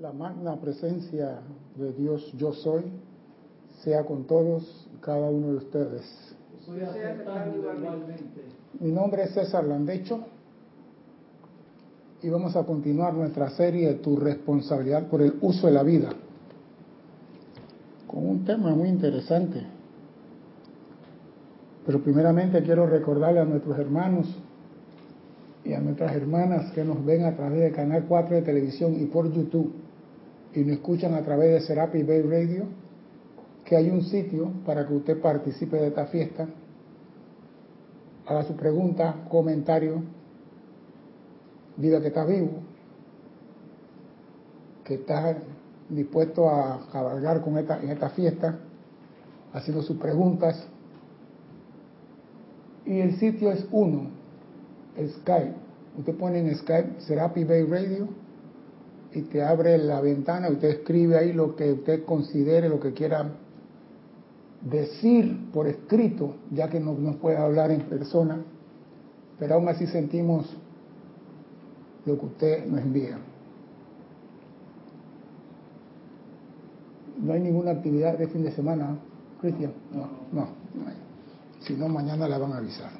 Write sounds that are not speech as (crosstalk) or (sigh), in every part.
La magna presencia de Dios yo soy sea con todos y cada uno de ustedes. Igualmente. Mi nombre es César Landecho y vamos a continuar nuestra serie de Tu responsabilidad por el uso de la vida con un tema muy interesante. Pero primeramente quiero recordarle a nuestros hermanos y a nuestras hermanas que nos ven a través del canal 4 de televisión y por YouTube y nos escuchan a través de Serapi Bay Radio, que hay un sitio para que usted participe de esta fiesta, haga su pregunta, comentario, diga que está vivo, que está dispuesto a cabalgar con esta, en esta fiesta, haciendo sus preguntas. Y el sitio es uno, Skype. Usted pone en Skype Serapi Bay Radio y te abre la ventana, usted escribe ahí lo que usted considere, lo que quiera decir por escrito, ya que no nos puede hablar en persona, pero aún así sentimos lo que usted nos envía. No hay ninguna actividad de fin de semana, Cristian. No, no, no hay. Si no, mañana la van a avisar.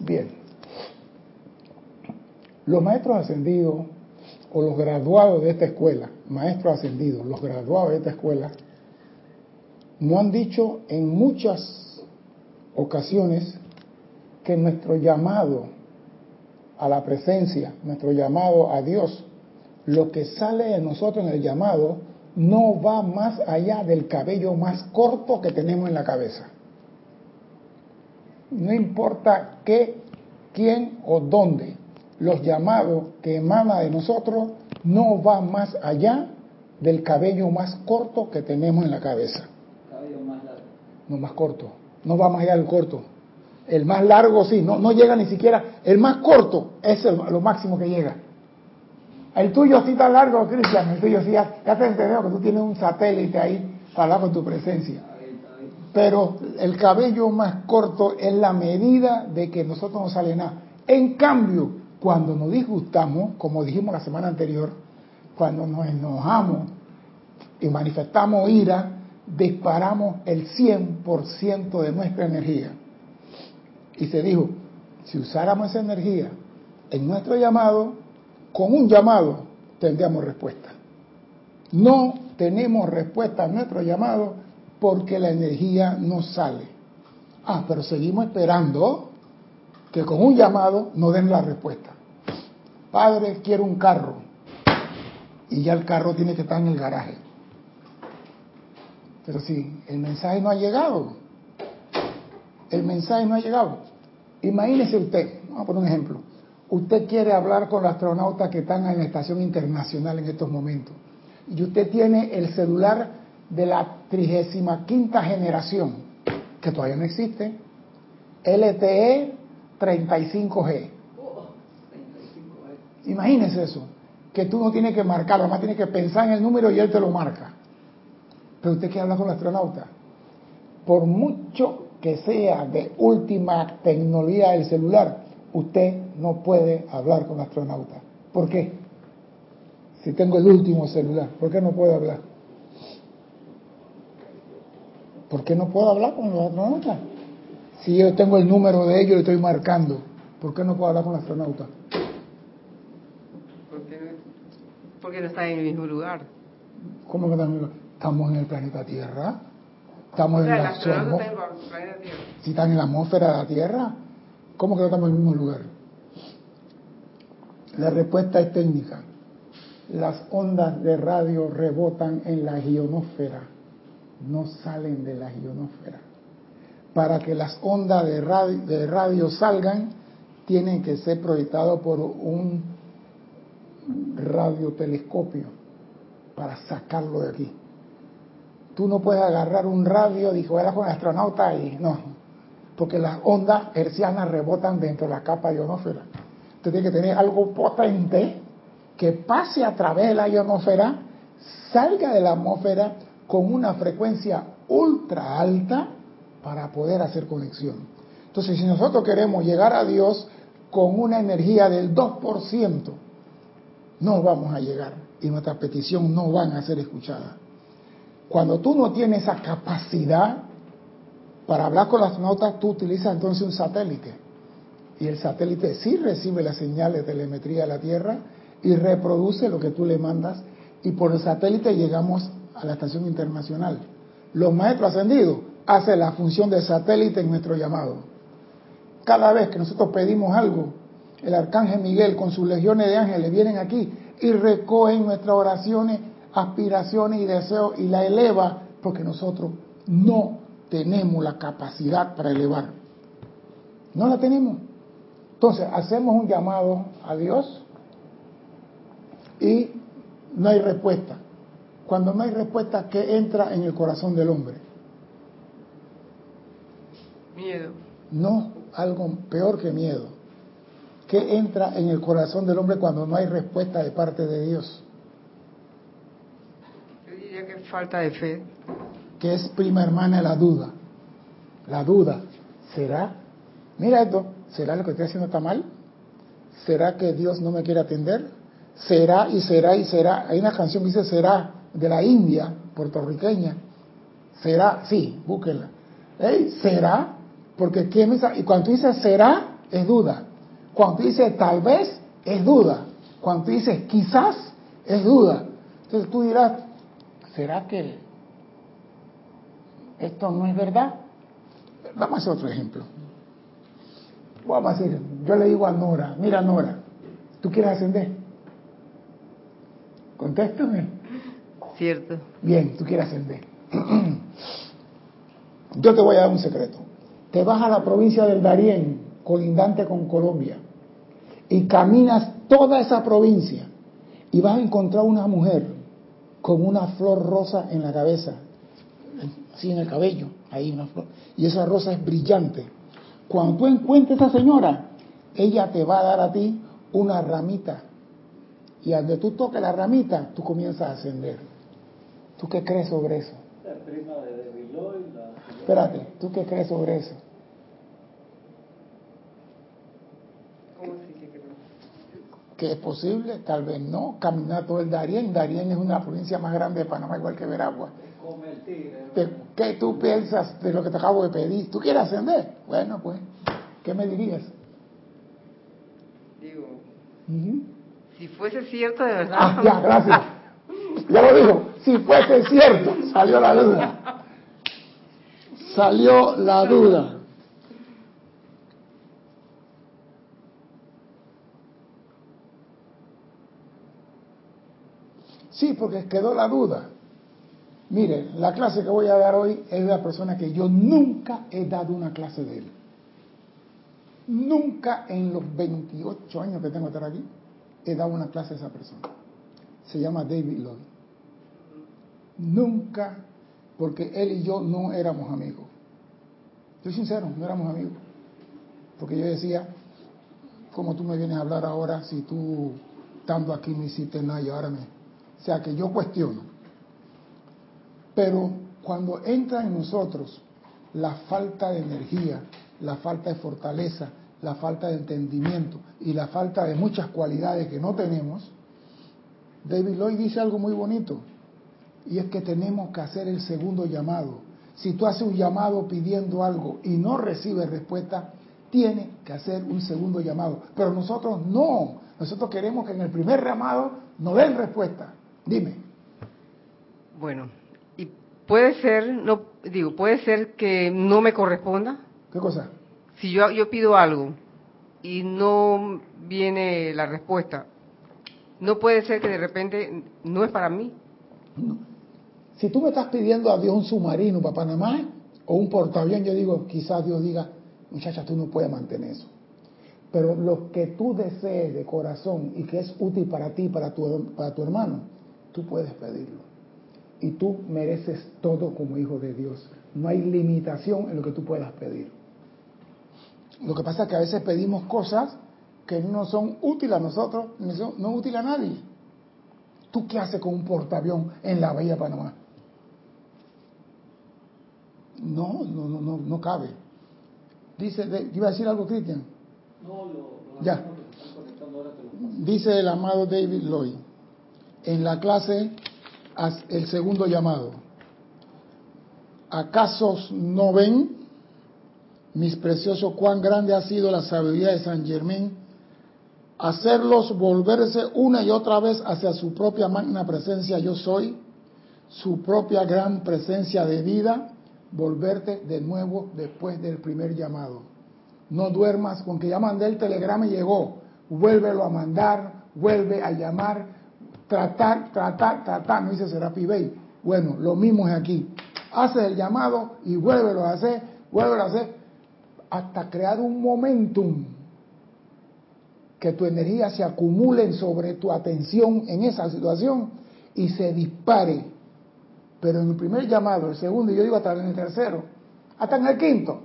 Bien. Los maestros ascendidos o los graduados de esta escuela, maestros ascendidos, los graduados de esta escuela, no han dicho en muchas ocasiones que nuestro llamado a la presencia, nuestro llamado a Dios, lo que sale de nosotros en el llamado no va más allá del cabello más corto que tenemos en la cabeza. No importa qué, quién o dónde, los llamados que emana de nosotros no va más allá del cabello más corto que tenemos en la cabeza. Cabello más largo. No más corto, no va más allá del corto. El más largo sí, no, no llega ni siquiera. El más corto es el- lo máximo que llega. El tuyo sí está largo, Cristian. El tuyo sí, ya, ya te entendió que tú tienes un satélite ahí para hablar con tu presencia. Pero el cabello más corto es la medida de que nosotros no sale nada. En cambio, cuando nos disgustamos, como dijimos la semana anterior, cuando nos enojamos y manifestamos ira, disparamos el 100% de nuestra energía. Y se dijo, si usáramos esa energía en nuestro llamado, con un llamado tendríamos respuesta. No tenemos respuesta a nuestro llamado porque la energía no sale. Ah, pero seguimos esperando que con un llamado nos den la respuesta. Padre, quiero un carro. Y ya el carro tiene que estar en el garaje. Pero si el mensaje no ha llegado, el mensaje no ha llegado. Imagínese usted, vamos a poner un ejemplo. Usted quiere hablar con los astronautas que están en la estación internacional en estos momentos. Y usted tiene el celular de la 35 generación, que todavía no existe, LTE 35G. Oh, 35 años. Imagínese eso, que tú no tienes que marcarlo, además tienes que pensar en el número y él te lo marca. Pero usted quiere hablar con el astronauta. Por mucho que sea de última tecnología el celular, usted no puede hablar con astronauta. ¿Por qué? Si tengo el último celular, ¿por qué no puedo hablar? ¿Por qué no puedo hablar con los astronautas? Si yo tengo el número de ellos y estoy marcando, ¿por qué no puedo hablar con el astronauta? Porque no, porque no está en el mismo lugar. ¿Cómo que estamos? Estamos en el planeta Tierra. Estamos O sea, en el la está en el planeta Tierra. Si están en la atmósfera de la Tierra, ¿cómo que no estamos en el mismo lugar? La respuesta es técnica. Las ondas de radio rebotan en la ionosfera, no salen de la ionosfera. Para que las ondas de radio, de radio salgan, tienen que ser proyectados por un radiotelescopio para sacarlo de aquí. Tú no puedes agarrar un radio, dijo, era con el astronauta y no, porque las ondas hercianas rebotan dentro de la capa ionosfera. Usted tiene que tener algo potente que pase a través de la ionosfera, salga de la atmósfera con una frecuencia ultra alta para poder hacer conexión. Entonces, si nosotros queremos llegar a Dios con una energía del 2%, no vamos a llegar. y nuestra petición no van a ser escuchadas. Cuando tú no tienes esa capacidad para hablar con las notas, tú utilizas entonces un satélite. Y el satélite sí recibe las señales de telemetría de la Tierra y reproduce lo que tú le mandas. Y por el satélite llegamos a la estación internacional. Los maestros ascendidos hacen la función de satélite en nuestro llamado. Cada vez que nosotros pedimos algo, el arcángel Miguel con sus legiones de ángeles vienen aquí y recogen nuestras oraciones, aspiraciones y deseos y la eleva porque nosotros no tenemos la capacidad para elevar. No la tenemos. Entonces, hacemos un llamado a Dios y no hay respuesta. Cuando no hay respuesta, ¿qué entra en el corazón del hombre? Miedo. No, algo peor que miedo. ¿Qué entra en el corazón del hombre cuando no hay respuesta de parte de Dios? Yo diría que falta de fe. Que es prima hermana de la duda. La duda. ¿Será? Mira esto. ¿Será lo que estoy haciendo está mal? ¿Será que Dios no me quiere atender? ¿Será y será y será? Hay una canción que dice será de la India, puertorriqueña. ¿Será? Sí, búsquenla. ¿Ey? ¿Será? Porque ¿quién me Y cuando tú dices será, es duda. Cuando tú dices tal vez, es duda. Cuando tú dices quizás, es duda. Entonces tú dirás, ¿será que esto no es verdad? Vamos a hacer otro ejemplo. Vamos a decir, yo le digo a Nora, mira Nora, ¿tú quieres ascender? Contéstame. Cierto. Bien, tú quieres ascender. (clears throat) Yo te voy a dar un secreto. Te vas a la provincia del Darién, colindante con Colombia, y caminas toda esa provincia y vas a encontrar una mujer con una flor rosa en la cabeza, así en el cabello, ahí una flor, y esa rosa es brillante. Cuando tú encuentres a esa señora, ella te va a dar a ti una ramita. Y donde tú toques la ramita, tú comienzas a ascender. ¿Tú qué crees sobre eso? La prima de la Espérate, ¿tú qué crees sobre eso? ¿Cómo se dice que es posible, tal vez no, caminar todo el Darién. Darién es una provincia más grande de Panamá, igual que Veragua. ¿Qué- ¿Qué tú piensas de lo que te acabo de pedir? ¿Tú quieres ascender? Bueno, pues, ¿qué me dirías? Digo, si fuese cierto de verdad. Ah, ya, gracias. Ya lo dijo. Si fuese cierto, salió la duda. Salió la duda. Sí, porque quedó la duda. Mire, la clase que voy a dar hoy es de la persona que yo nunca he dado una clase de él. Nunca en los 28 años que tengo de estar aquí he dado una clase a esa persona. Se llama David Lloyd. Nunca, porque él y yo no éramos amigos. Soy sincero, no éramos amigos. Porque yo decía, como tú me vienes a hablar ahora si tú estando aquí no hiciste nada y ahora me... O sea que yo cuestiono. Pero cuando entra en nosotros la falta de energía, la falta de fortaleza, la falta de entendimiento y la falta de muchas cualidades que no tenemos, David Lloyd dice algo muy bonito, y es que tenemos que hacer el segundo llamado. Si tú haces un llamado pidiendo algo y no recibes respuesta, tienes que hacer un segundo llamado. Pero nosotros no, nosotros queremos que en el primer llamado nos den respuesta. Dime. Bueno, y puede ser, no digo, puede ser que no me corresponda. ¿Qué cosa? Si yo, yo pido algo y no viene la respuesta, no puede ser que de repente no es para mí. Si tú me estás pidiendo a Dios un submarino para Panamá o un portaavión, yo digo, quizás Dios diga, muchacha, tú no puedes mantener eso. Pero lo que tú desees de corazón y que es útil para ti, para tu, para tu hermano, tú puedes pedirlo. Y tú mereces todo como hijo de Dios. No hay limitación en lo que tú puedas pedir. Lo que pasa es que a veces pedimos cosas que no son útiles a nosotros, no son útiles a nadie. ¿Tú qué haces con un portaavión en la Bahía de Panamá? No, no, no, no, no cabe. Dice, de- iba a decir algo, Cristian. No, lo, Ya. ahora te lo paso. Dice el amado David Lloyd, en la clase el segundo llamado. ¿Acaso no ven, mis preciosos, cuán grande ha sido la sabiduría de San Germán? Hacerlos volverse una y otra vez hacia su propia magna presencia yo soy, su propia gran presencia de vida, volverte de nuevo después del primer llamado. No duermas con que ya mandé el telegrama y llegó. Vuélvelo a mandar, vuelve a llamar, tratar, tratar, tratar, no dice Serapi Bey. Bueno, lo mismo es aquí. Haces el llamado y vuélvelo a hacer, vuélvelo a hacer, hasta crear un momentum que tu energía se acumule sobre tu atención en esa situación y se dispare. Pero en el primer llamado, el segundo, y yo digo hasta en el tercero, hasta en el quinto,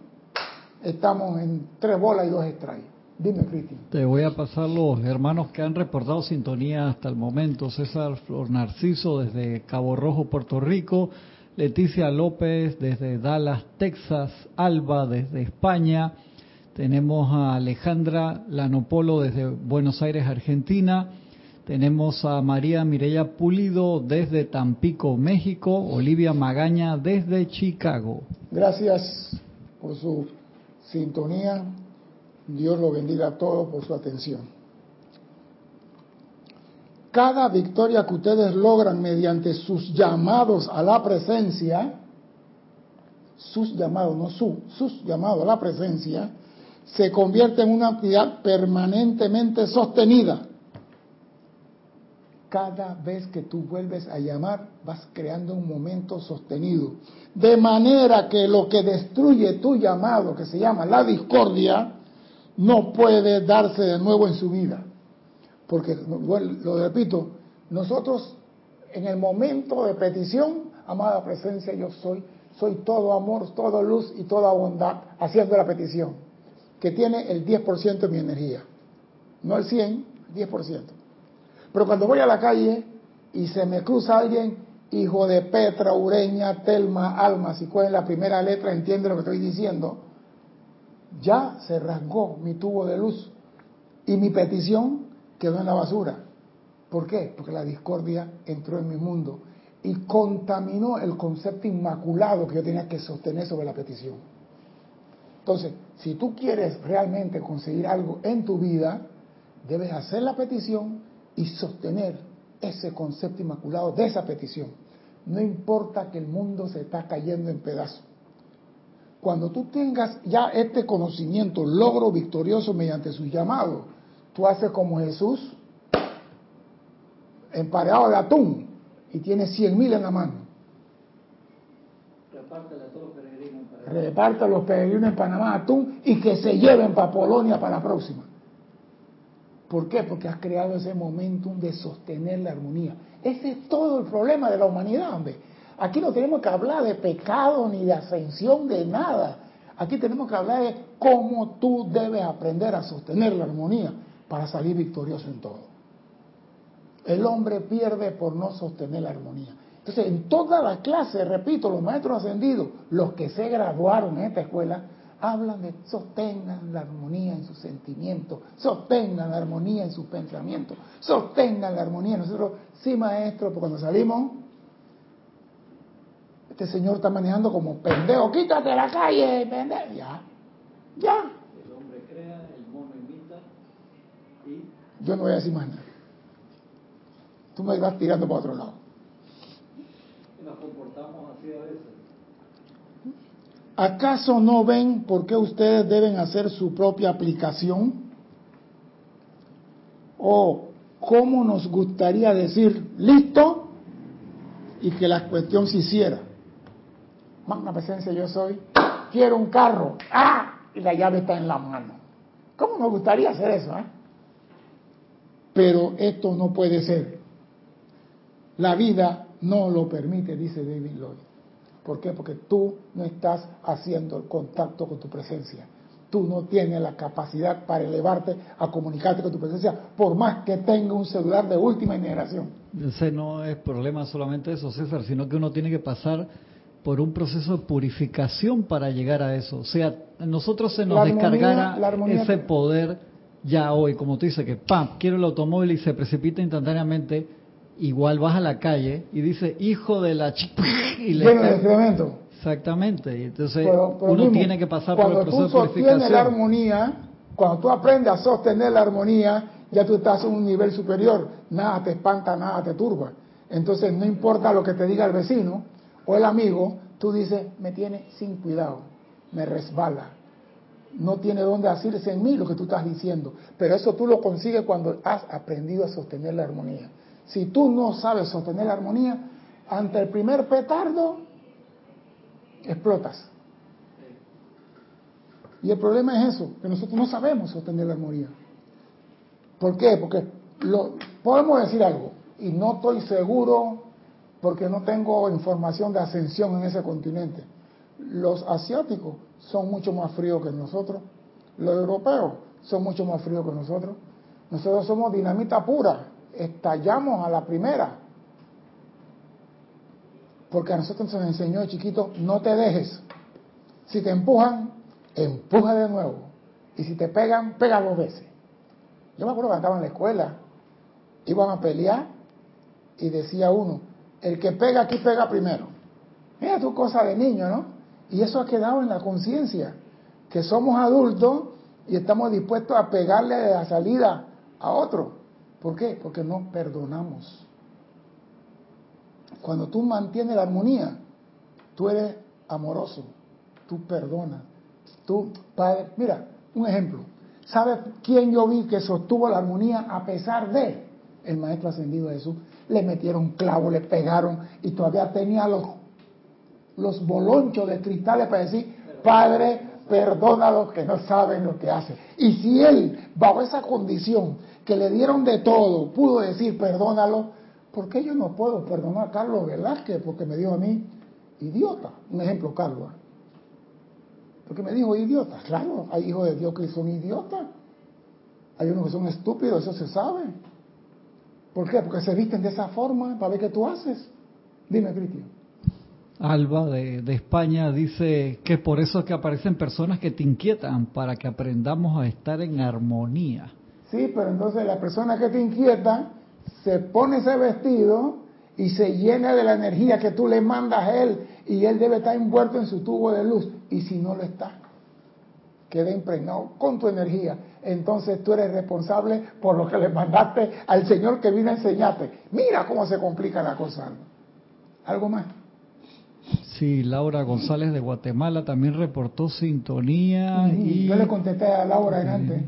estamos en tres bolas y dos strikes. Dime, Cristian. Te voy a pasar los hermanos que han reportado sintonía hasta el momento. César Flor Narciso desde Cabo Rojo, Puerto Rico. Leticia López desde Dallas, Texas. Alba desde España. Tenemos a Alejandra Lanopolo desde Buenos Aires, Argentina. Tenemos a María Mireya Pulido desde Tampico, México. Olivia Magaña desde Chicago. Gracias por su sintonía. Dios lo bendiga a todos por su atención. Cada victoria que ustedes logran mediante sus llamados a la presencia, sus llamados, no su, sus llamados a la presencia, se convierte en una actividad permanentemente sostenida. Cada vez que tú vuelves a llamar, vas creando un momento sostenido. De manera que lo que destruye tu llamado, que se llama la discordia, no puede darse de nuevo en su vida. Porque, lo repito, nosotros en el momento de petición, amada presencia, yo soy, soy todo amor, todo luz y toda bondad, haciendo la petición, que tiene el 10% de mi energía. No el 100, 10%. Pero cuando voy a la calle y se me cruza alguien, hijo de Petra, Ureña, Telma, Alma, si cuál es la primera letra, entiende lo que estoy diciendo, ya se rasgó mi tubo de luz y mi petición quedó en la basura. ¿Por qué? Porque la discordia entró en mi mundo y contaminó el concepto inmaculado que yo tenía que sostener sobre la petición. Entonces, si tú quieres realmente conseguir algo en tu vida, debes hacer la petición y sostener ese concepto inmaculado de esa petición. No importa que el mundo se está cayendo en pedazos. Cuando tú tengas ya este conocimiento, logro victorioso mediante su llamado, tú haces como Jesús, empareado de atún, y tienes cien mil en la mano. Reparte a los peregrinos en Panamá atún y que se lleven para Polonia para la próxima. ¿Por qué? Porque has creado ese momentum de sostener la armonía. Ese es todo el problema de la humanidad, hombre. Aquí no tenemos que hablar de pecado ni de ascensión de nada. Aquí tenemos que hablar de cómo tú debes aprender a sostener la armonía para salir victorioso en todo. El hombre pierde por no sostener la armonía. Entonces, en toda la clase, repito, los maestros ascendidos, los que se graduaron en esta escuela, hablan de sostengan la armonía en sus sentimientos, sostengan la armonía en sus pensamientos, sostengan la armonía. Nosotros, sí, maestro, porque cuando salimos este señor está manejando como pendejo, quítate de la calle, pendejo. Ya, ya. El hombre crea, el mono imita y... Yo no voy a decir más nada. Tú me vas tirando para otro lado. Y nos comportamos así a veces. ¿Acaso no ven por qué ustedes deben hacer su propia aplicación? ¿O cómo nos gustaría decir, listo, y que la cuestión se hiciera? magna presencia yo soy, quiero un carro, ¡ah! Y la llave está en la mano. ¿Cómo nos gustaría hacer eso? Eh? Pero esto no puede ser. La vida no lo permite, dice David Lloyd. ¿Por qué? Porque tú no estás haciendo el contacto con tu presencia. Tú no tienes la capacidad para elevarte a comunicarte con tu presencia, por más que tenga un celular de última generación. Ese no es problema solamente eso, César, sino que uno tiene que pasar por un proceso de purificación para llegar a eso. O sea, nosotros se nos descargara ese poder ya hoy, como tú dices, que ¡pam! quiero el automóvil y se precipita instantáneamente, igual vas a la calle y dice hijo de la ch (laughs) y le Lleno de excremento. exactamente y entonces Pero- pero uno mismo, tiene que pasar por el proceso tú de sostienes la purificación armonía, cuando tú aprendes a sostener la armonía, ya tú estás en un nivel superior. Nada te espanta, nada te turba. Entonces no importa lo que te diga el vecino o el amigo, tú dices, me tiene sin cuidado, me resbala. No tiene dónde asirse en mí lo que tú estás diciendo. Pero eso tú lo consigues cuando has aprendido a sostener la armonía. Si tú no sabes sostener la armonía, ante el primer petardo, explotas. Y el problema es eso, que nosotros no sabemos sostener la armonía. ¿Por qué? Porque lo, podemos decir algo, y no estoy seguro porque no tengo información de ascensión en ese continente. Los asiáticos son mucho más fríos que nosotros, los europeos son mucho más fríos que nosotros. Nosotros somos dinamita pura, estallamos a la primera. Porque a nosotros nos enseñó de chiquito, no te dejes. Si te empujan, empuja de nuevo. Y si te pegan, pega dos veces. Yo me acuerdo que estaba en la escuela, iban a pelear y decía uno, el que pega aquí pega primero. Mira tu cosa de niño, ¿no? Y eso ha quedado en la conciencia, que somos adultos y estamos dispuestos a pegarle de la salida a otro. ¿Por qué? Porque no perdonamos. Cuando tú mantienes la armonía, tú eres amoroso, tú perdonas. Tú, padre, mira, un ejemplo. ¿Sabes quién yo vi que sostuvo la armonía a pesar de el maestro ascendido Jesús? Le metieron clavo, le pegaron y todavía tenía los, los bolonchos de cristales para decir, Padre, perdona los que no saben lo que hacen. Y si él, bajo esa condición, que le dieron de todo, pudo decir, perdónalo, ¿por qué yo no puedo perdonar a Carlos Velázquez? Porque me dijo a mí, idiota. Un ejemplo, Carlos. Porque me dijo idiota. Claro, hay hijos de Dios que son idiotas. Hay unos que son estúpidos, eso se sabe. ¿Por qué? Porque se visten de esa forma para ver qué tú haces. Dime, Cristian. Alba de, España dice que por eso es que aparecen personas que te inquietan para que aprendamos a estar en armonía. Sí, pero entonces la persona que te inquieta se pone ese vestido y se llena de la energía que tú le mandas a él y él debe estar envuelto en su tubo de luz. Y si no lo está, queda impregnado con tu energía. Entonces tú eres responsable por lo que le mandaste al Señor que vino a enseñarte. Mira cómo se complica la cosa. ¿Algo más? Sí, Laura González de Guatemala también reportó sintonía y... Yo le contesté a Laura en antes.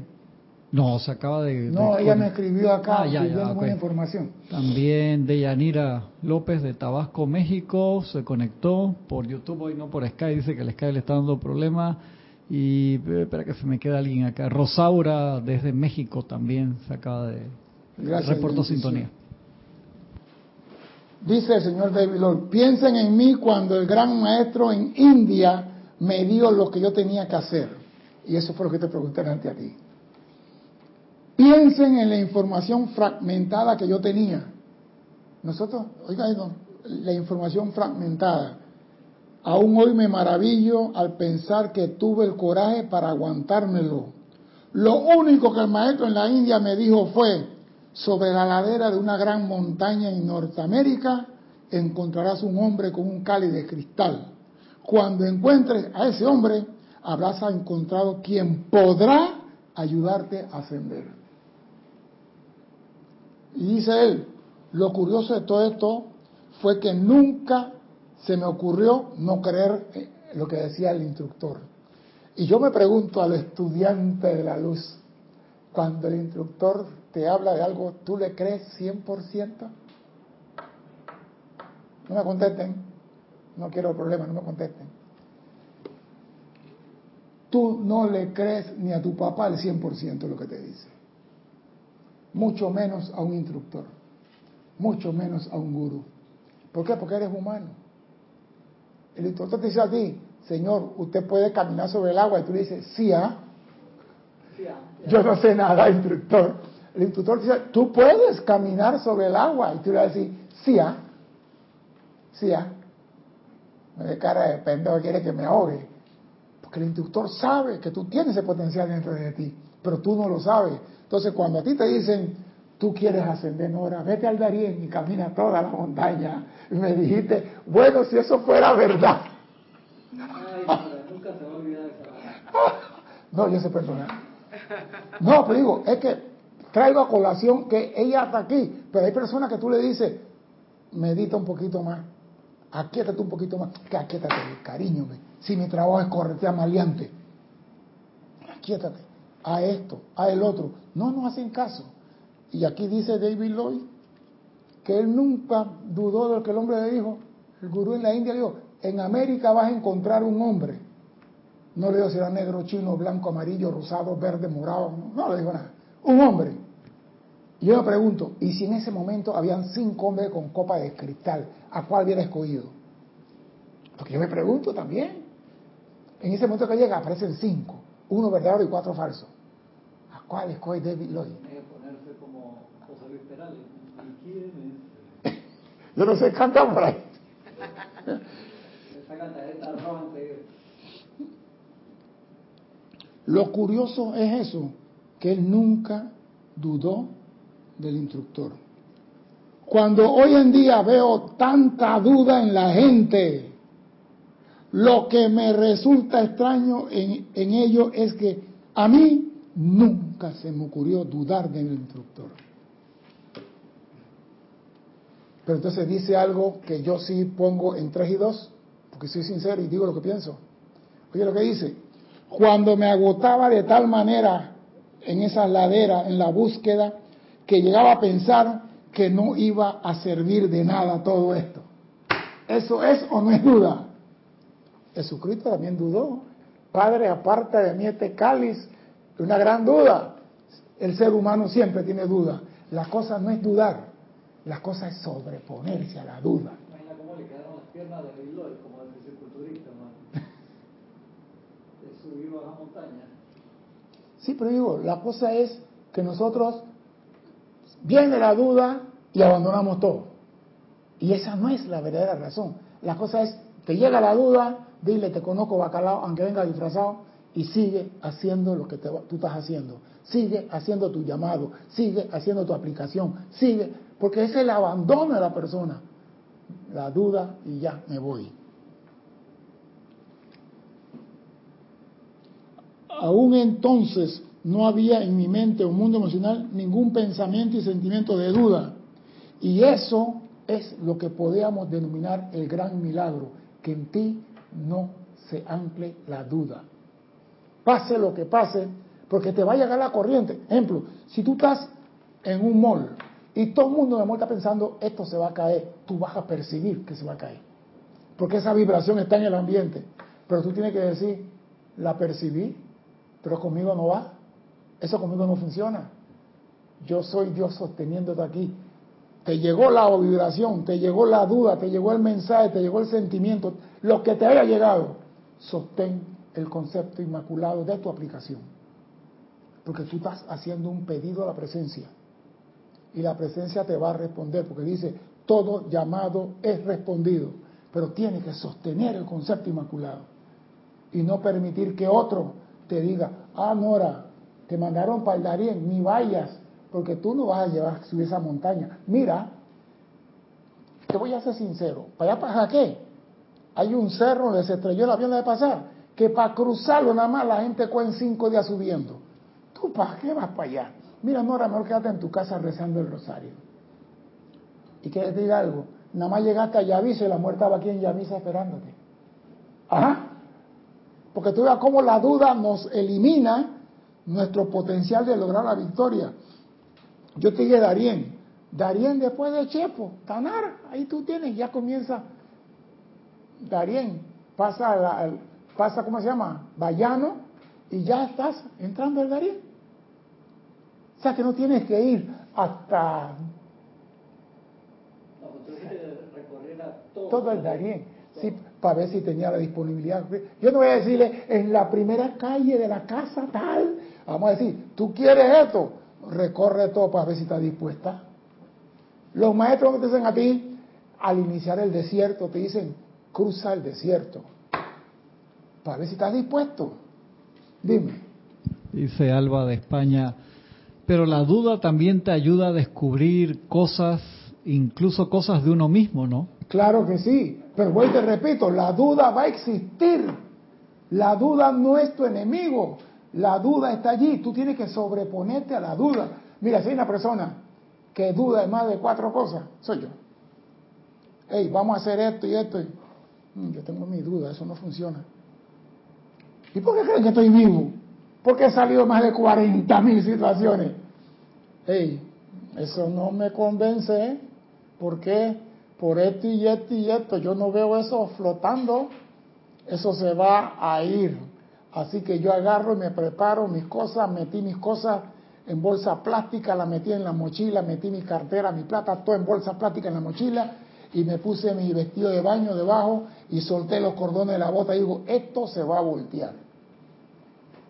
No, se acaba de... No, de- ella me escribió acá Ah, ya, ya, pidiendo ok. buena información. También Deyanira López de Tabasco, México, se conectó por YouTube hoy, no por Sky, dice que el Sky le está dando problemas. Y eh, espera que se me queda alguien acá. Rosaura desde México también se acaba de... Gracias, reportó sintonía. Dice el señor David Lloyd, piensen en mí cuando el gran maestro en India me dio lo que yo tenía que hacer. Y eso fue lo que te pregunté antes a ti. Piensen en la información fragmentada que yo tenía. Nosotros, oiga, no, la información fragmentada. Aún hoy me maravillo al pensar que tuve el coraje para aguantármelo. Lo único que el maestro en la India me dijo fue, sobre la ladera de una gran montaña en Norteamérica encontrarás un hombre con un cáliz de cristal. Cuando encuentres a ese hombre, habrás encontrado quien podrá ayudarte a ascender. Y dice él, lo curioso de todo esto fue que nunca se me ocurrió no creer lo que decía el instructor. Y yo me pregunto al estudiante de la luz, cuando el instructor te habla de algo, ¿tú le crees 100%? No me contesten, no quiero problemas, no me contesten. Tú no le crees ni a tu papá el 100% lo que te dice, mucho menos a un instructor, mucho menos a un gurú. ¿Por qué? Porque eres humano. El instructor te dice a ti, Señor, usted puede caminar sobre el agua y tú le dices, sí, ¿ah? Yo no sé nada, instructor. El instructor dice, tú puedes caminar sobre el agua. Y tú le vas a decir, sí, ¿ah? Sí, ¿ah? Me de cara de pendejo, quiere que me ahogue. Porque el instructor sabe que tú tienes ese potencial dentro de ti, pero tú no lo sabes. Entonces, cuando a ti te dicen, tú quieres ascender, Nora, vete al Darién y camina toda la montaña. Y me dijiste, bueno, si eso fuera verdad. Ay, nunca se va a olvidar esa (laughs) No, yo sé perdonar. No, pero digo, es que traigo a colación que ella está aquí, pero hay personas que tú le dices, medita un poquito más, aquíétate un poquito más, que aquíétate, cariño, si mi trabajo es corretear maleante, aquíétate, a esto, a el otro. No nos hacen caso. Y aquí dice David Lloyd que él nunca dudó de lo que el hombre le dijo. El gurú en la India le dijo, en América vas a encontrar un hombre. No le dijo si era negro, chino, blanco, amarillo, rosado, verde, morado. No, le dijo nada. Un hombre. Y yo me pregunto, ¿y si en ese momento habían cinco hombres con copa de cristal? ¿A cuál hubiera escogido? Porque yo me pregunto también. En ese momento que llega aparecen cinco. Uno verdadero y cuatro falsos. ¿A cuál escoge David Lloyd? Ponerse como José Luis Perales. ¿Y quién es? Yo no sé cantar por ahí. Lo curioso es eso, que él nunca dudó del instructor. Cuando hoy en día veo tanta duda en la gente, lo que me resulta extraño en, en ello es que a mí nunca se me ocurrió dudar del instructor. Pero entonces dice algo que yo sí pongo en 3 y 2, porque soy sincero y digo lo que pienso. Oye lo que dice, cuando me agotaba de tal manera en esa ladera, en la búsqueda, que llegaba a pensar que no iba a servir de nada todo esto. ¿Eso es o no es duda? Jesucristo también dudó. Padre, aparte de mí este cáliz, una gran duda. El ser humano siempre tiene duda. La cosa no es dudar, la cosa es sobreponerse a la duda. Imagina cómo le quedaron las piernas de como el fisiculturista, hermano. De subir baja montaña. Sí, pero digo, la cosa es que nosotros viene la duda y abandonamos todo. Y esa no es la verdadera razón. La cosa es, te llega la duda, dile, te conozco bacalao, aunque venga disfrazado, y sigue haciendo lo que tú estás haciendo. Sigue haciendo tu llamado, sigue haciendo tu aplicación, sigue, porque es el abandono de la persona. La duda y ya me voy. Aún entonces no había en mi mente o mundo emocional ningún pensamiento y sentimiento de duda. Y eso es lo que podríamos denominar el gran milagro, que en ti no se ancle la duda. Pase lo que pase, porque te va a llegar la corriente. Ejemplo, si tú estás en un mall y todo el mundo en el mall está pensando esto se va a caer, tú vas a percibir que se va a caer. Porque esa vibración está en el ambiente. Pero tú tienes que decir, la percibí, pero conmigo no va. Eso conmigo no funciona. Yo soy Dios sosteniéndote aquí. Te llegó la vibración, te llegó la duda, te llegó el mensaje, te llegó el sentimiento, lo que te haya llegado, sostén el concepto inmaculado de tu aplicación. Porque tú estás haciendo un pedido a la presencia. Y la presencia te va a responder, porque dice, todo llamado es respondido. Pero tiene que sostener el concepto inmaculado. Y no permitir que otro te diga, ah, Nora, te mandaron para el Darién, ni vayas, porque tú no vas a llevar subir esa montaña. Mira, te voy a ser sincero, ¿para allá para qué? Hay un cerro donde se estrelló el avión de pasar, que para cruzarlo nada más la gente en cinco días subiendo. ¿Tú para qué vas para allá? Mira, Nora, mejor quédate en tu casa rezando el rosario. Y que te diga algo, nada más llegaste a Yavisa y la muerte estaba aquí en Yavisa esperándote. Ajá. Porque tú veas cómo la duda nos elimina nuestro potencial de lograr la victoria. Yo te dije Darien, Darien después de Chepo, Tanar, ahí tú tienes, ya comienza Darien, pasa, la, pasa ¿cómo se llama? Bayano, y ya estás entrando al Darien. O sea que no tienes que ir hasta que recorriera todo. el Darién, sí, para ver si tenía la disponibilidad. Yo no voy a decirle en la primera calle de la casa tal, vamos a decir, tú quieres esto, recorre todo para ver si está dispuesta. Los maestros que te dicen a ti, al iniciar el desierto, te dicen, cruza el desierto, para ver si estás dispuesto. Dime. Dice Alba de España, Pero la duda también te ayuda a descubrir cosas, incluso cosas de uno mismo, ¿no? Claro que sí, pero voy te repito, la duda va a existir. La duda no es tu enemigo, la duda está allí, tú tienes que sobreponerte a la duda. Mira, si hay una persona que duda de más de cuatro cosas, soy yo. Hey, vamos a hacer esto y esto. Mm, yo tengo mi duda, eso no funciona. ¿Y por qué creen que estoy vivo? Porque he salido más de 40 mil situaciones. Hey, eso no me convence. ¿eh? ¿Por qué? Por esto y esto y esto. Yo no veo eso flotando. Eso se va a ir. Así que yo agarro y me preparo mis cosas, metí mis cosas en bolsa plástica, la metí en la mochila, metí mi cartera, mi plata, todo en bolsa plástica en la mochila y me puse mi vestido de baño debajo y solté los cordones de la bota y digo, esto se va a voltear.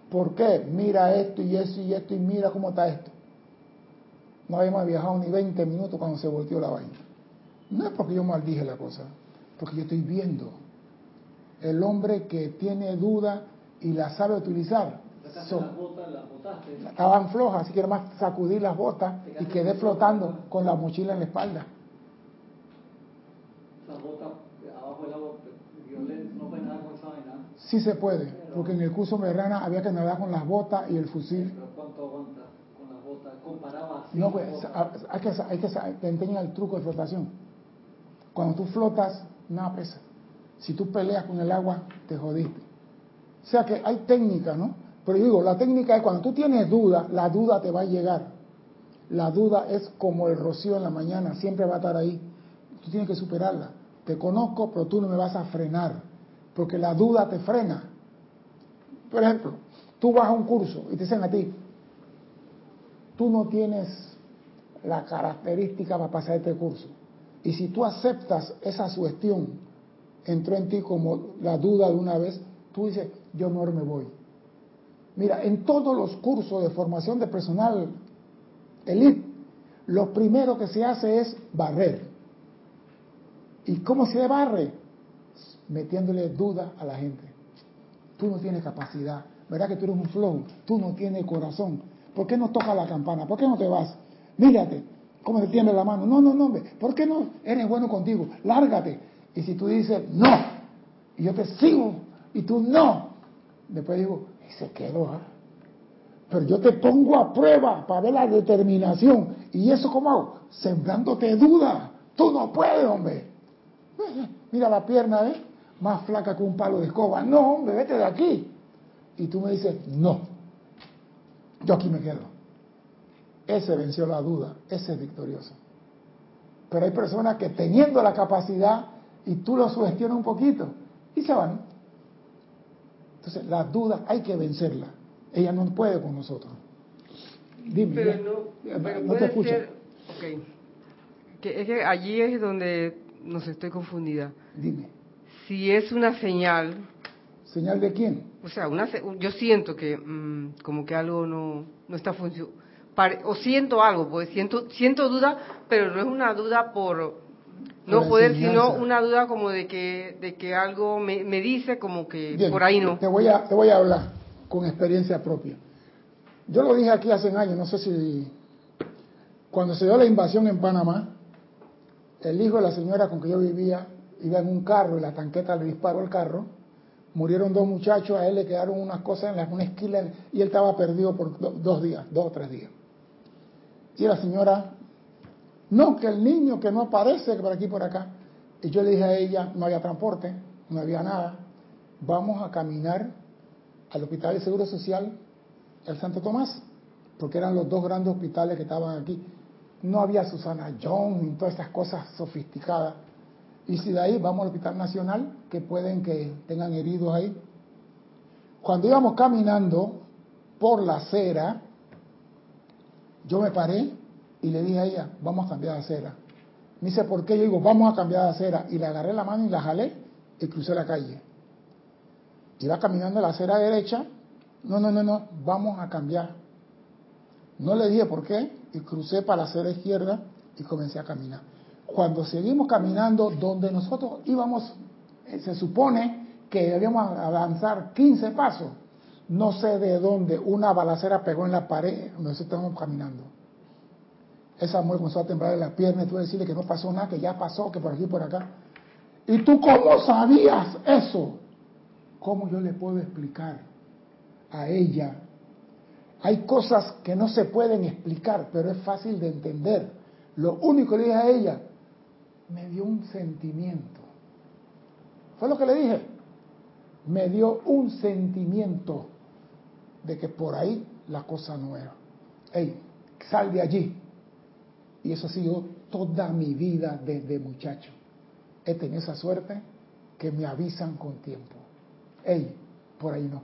¿Por qué? Mira esto y eso y esto y mira cómo está esto. No habíamos viajado ni 20 minutos cuando se volteó la vaina. No es porque yo maldije la cosa, porque yo estoy viendo. El hombre que tiene duda y la sabe utilizar. las botas, las botaste. Estaban flojas, así que era más sacudir las botas y quedé flotando con la mochila en la espalda. Las botas abajo del agua violenta, no pueden nadar con esa vaina. Sí se puede, porque en el curso Merrana había que nadar con las botas y el fusil. Pero ¿cuánto aguanta con las botas? Comparaba así. No, pues, hay que, hay que te enseñan el truco de flotación. Cuando tú flotas, nada pesa. Si tú peleas con el agua, te jodiste. O sea que hay técnica, ¿no? Pero digo, la técnica es cuando tú tienes duda, la duda te va a llegar. La duda es como el rocío en la mañana, siempre va a estar ahí. Tú tienes que superarla. Te conozco, pero tú no me vas a frenar, porque la duda te frena. Por ejemplo, tú vas a un curso y te dicen a ti, tú no tienes la característica para pasar este curso. Y si tú aceptas esa sugestión, entró en ti como la duda de una vez, tú dices, yo mejor me voy. Mira, en todos los cursos de formación de personal elite, lo primero que se hace es barrer. ¿Y cómo se barre? Metiéndole duda a la gente. Tú no tienes capacidad, ¿verdad que tú eres un flow? Tú no tienes corazón. ¿Por qué no toca la campana? ¿Por qué no te vas? Mírate, cómo te tiembla la mano. No, no, no. ¿Por qué no eres bueno contigo? Lárgate. Y si tú dices no, y yo te sigo, y tú no, después digo, y se quedó, ¿ah? Pero yo te pongo a prueba para ver la determinación. ¿Y eso cómo hago? Sembrándote duda. Tú no puedes, hombre. Mira la pierna, ¿eh? Más flaca que un palo de escoba. No, hombre, vete de aquí. Y tú me dices, no. Yo aquí me quedo. Ese venció la duda. Ese es victorioso. Pero hay personas que teniendo la capacidad y tú lo sugestionas un poquito y se van. Entonces, la duda hay que vencerla. Ella no puede con nosotros. Dime. Pero no, no te escucho. Que es que allí es donde nos estoy confundida. Dime. Si es una señal. ¿Señal de quién? O sea, una, yo siento que mm, como que algo no, no está funcionando. O siento algo, pues siento, siento duda, pero no es una duda por no poder, sino una duda como de que, de que algo me, me dice como que por ahí no. Te voy, a, te voy a hablar con experiencia propia. Yo lo dije aquí hace años, no sé si cuando se dio la invasión en Panamá, el hijo de la señora con que yo vivía iba en un carro y la tanqueta le disparó el carro, murieron dos muchachos, a él le quedaron unas cosas en la, una esquila y él estaba perdido por dos días, dos o tres días. Y la señora, no, que el niño que no aparece por aquí por acá. Y yo le dije a ella, no había transporte, no había nada, vamos a caminar al Hospital de Seguro Social, el Santo Tomás, porque eran los dos grandes hospitales que estaban aquí. No había Susana Jones ni todas esas cosas sofisticadas. Y si de ahí vamos al Hospital Nacional, que pueden que tengan heridos ahí. Cuando íbamos caminando por la acera, yo me paré y le dije a ella, vamos a cambiar de acera. Me dice, ¿por qué? Yo digo, vamos a cambiar de acera. Y le agarré la mano y la jalé y crucé la calle. Iba caminando la acera derecha. No, no, no, no, vamos a cambiar. No le dije por qué y crucé para la acera izquierda y comencé a caminar. Cuando seguimos caminando, donde nosotros íbamos, eh, se supone que debíamos avanzar 15 pasos, no sé de dónde, una balacera pegó en la pared donde estamos caminando. Esa mujer comenzó a temblar en la pierna y tú decirle que no pasó nada, que ya pasó, que por aquí por acá. ¿Y tú cómo sabías eso? ¿Cómo yo le puedo explicar a ella? Hay cosas que no se pueden explicar, pero es fácil de entender. Lo único que le dije a ella, me dio un sentimiento. Fue lo que le dije. Me dio un sentimiento de que por ahí la cosa no era. Ey, sal de allí. Y eso ha sido toda mi vida desde muchacho. He tenido esa suerte que me avisan con tiempo. Ey, por ahí no.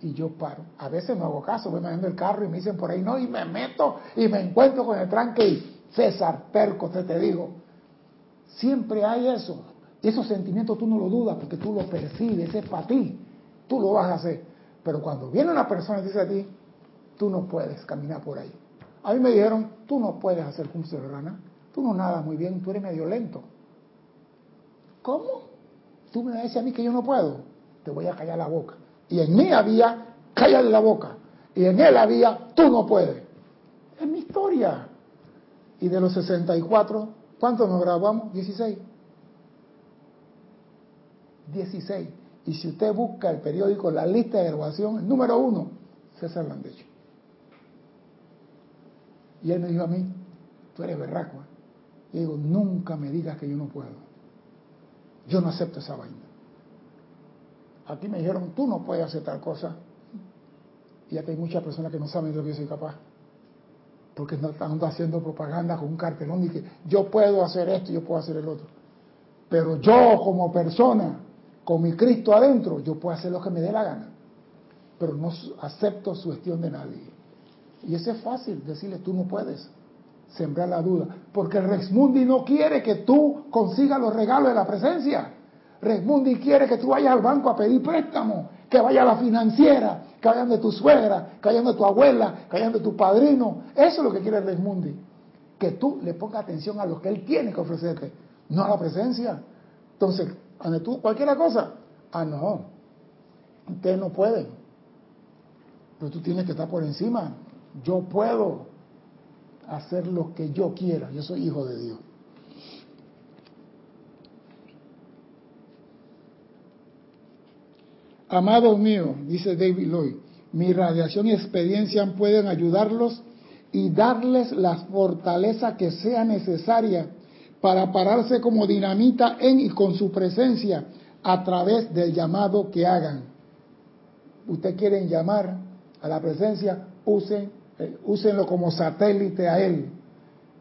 Y yo paro. A veces no hago caso, voy manejando el carro y me dicen por ahí no, y me meto y me encuentro con el tranque y César, perco, te, te digo. Siempre hay eso. Y esos sentimientos tú no lo dudas porque tú lo percibes, es para ti. Tú lo vas a hacer. Pero cuando viene una persona y dice a ti, tú no puedes caminar por ahí. A mí me dijeron, tú no puedes hacer curso de rana, tú no nadas muy bien, tú eres medio lento. ¿Cómo? Tú me dices a mí que yo no puedo, te voy a callar la boca. Y en mí había, cállale la boca. Y en él había, tú no puedes. Es mi historia. Y de los 64, ¿cuántos nos grabamos? 16. 16. Y si usted busca el periódico, la lista de grabación, el número uno, César Landecho. Y él me dijo a mí, tú eres berraco. ¿eh?". Y digo, nunca me digas que yo no puedo. Yo no acepto esa vaina. Aquí me dijeron, tú no puedes hacer tal cosa. Y aquí hay muchas personas que no saben de lo que yo soy capaz. Porque no están haciendo propaganda con un cartelón y que yo puedo hacer esto, yo puedo hacer el otro. Pero yo como persona, con mi Cristo adentro, yo puedo hacer lo que me dé la gana, pero no acepto sugestión de nadie. Y eso es fácil, decirle, tú no puedes sembrar la duda, porque el Rex Mundi no quiere que tú consigas los regalos de la presencia. Rex Mundi quiere que tú vayas al banco a pedir préstamo, que vaya a la financiera, que vayan de tu suegra, que vayan de tu abuela, que vayan de tu padrino. Eso es lo que quiere el Rex Mundi. Que tú le pongas atención a lo que él tiene que ofrecerte, no a la presencia. Entonces, donde tú, cualquier cosa. Ah, no. Ustedes no pueden. Pero tú tienes que estar por encima. Yo puedo hacer lo que yo quiera. Yo soy hijo de Dios. Amados míos, dice David Lloyd, mi radiación y experiencia pueden ayudarlos y darles la fortaleza que sea necesaria para pararse como dinamita en y con su presencia a través del llamado que hagan. Ustedes quieren llamar a la presencia, usen, úsenlo como satélite a Él,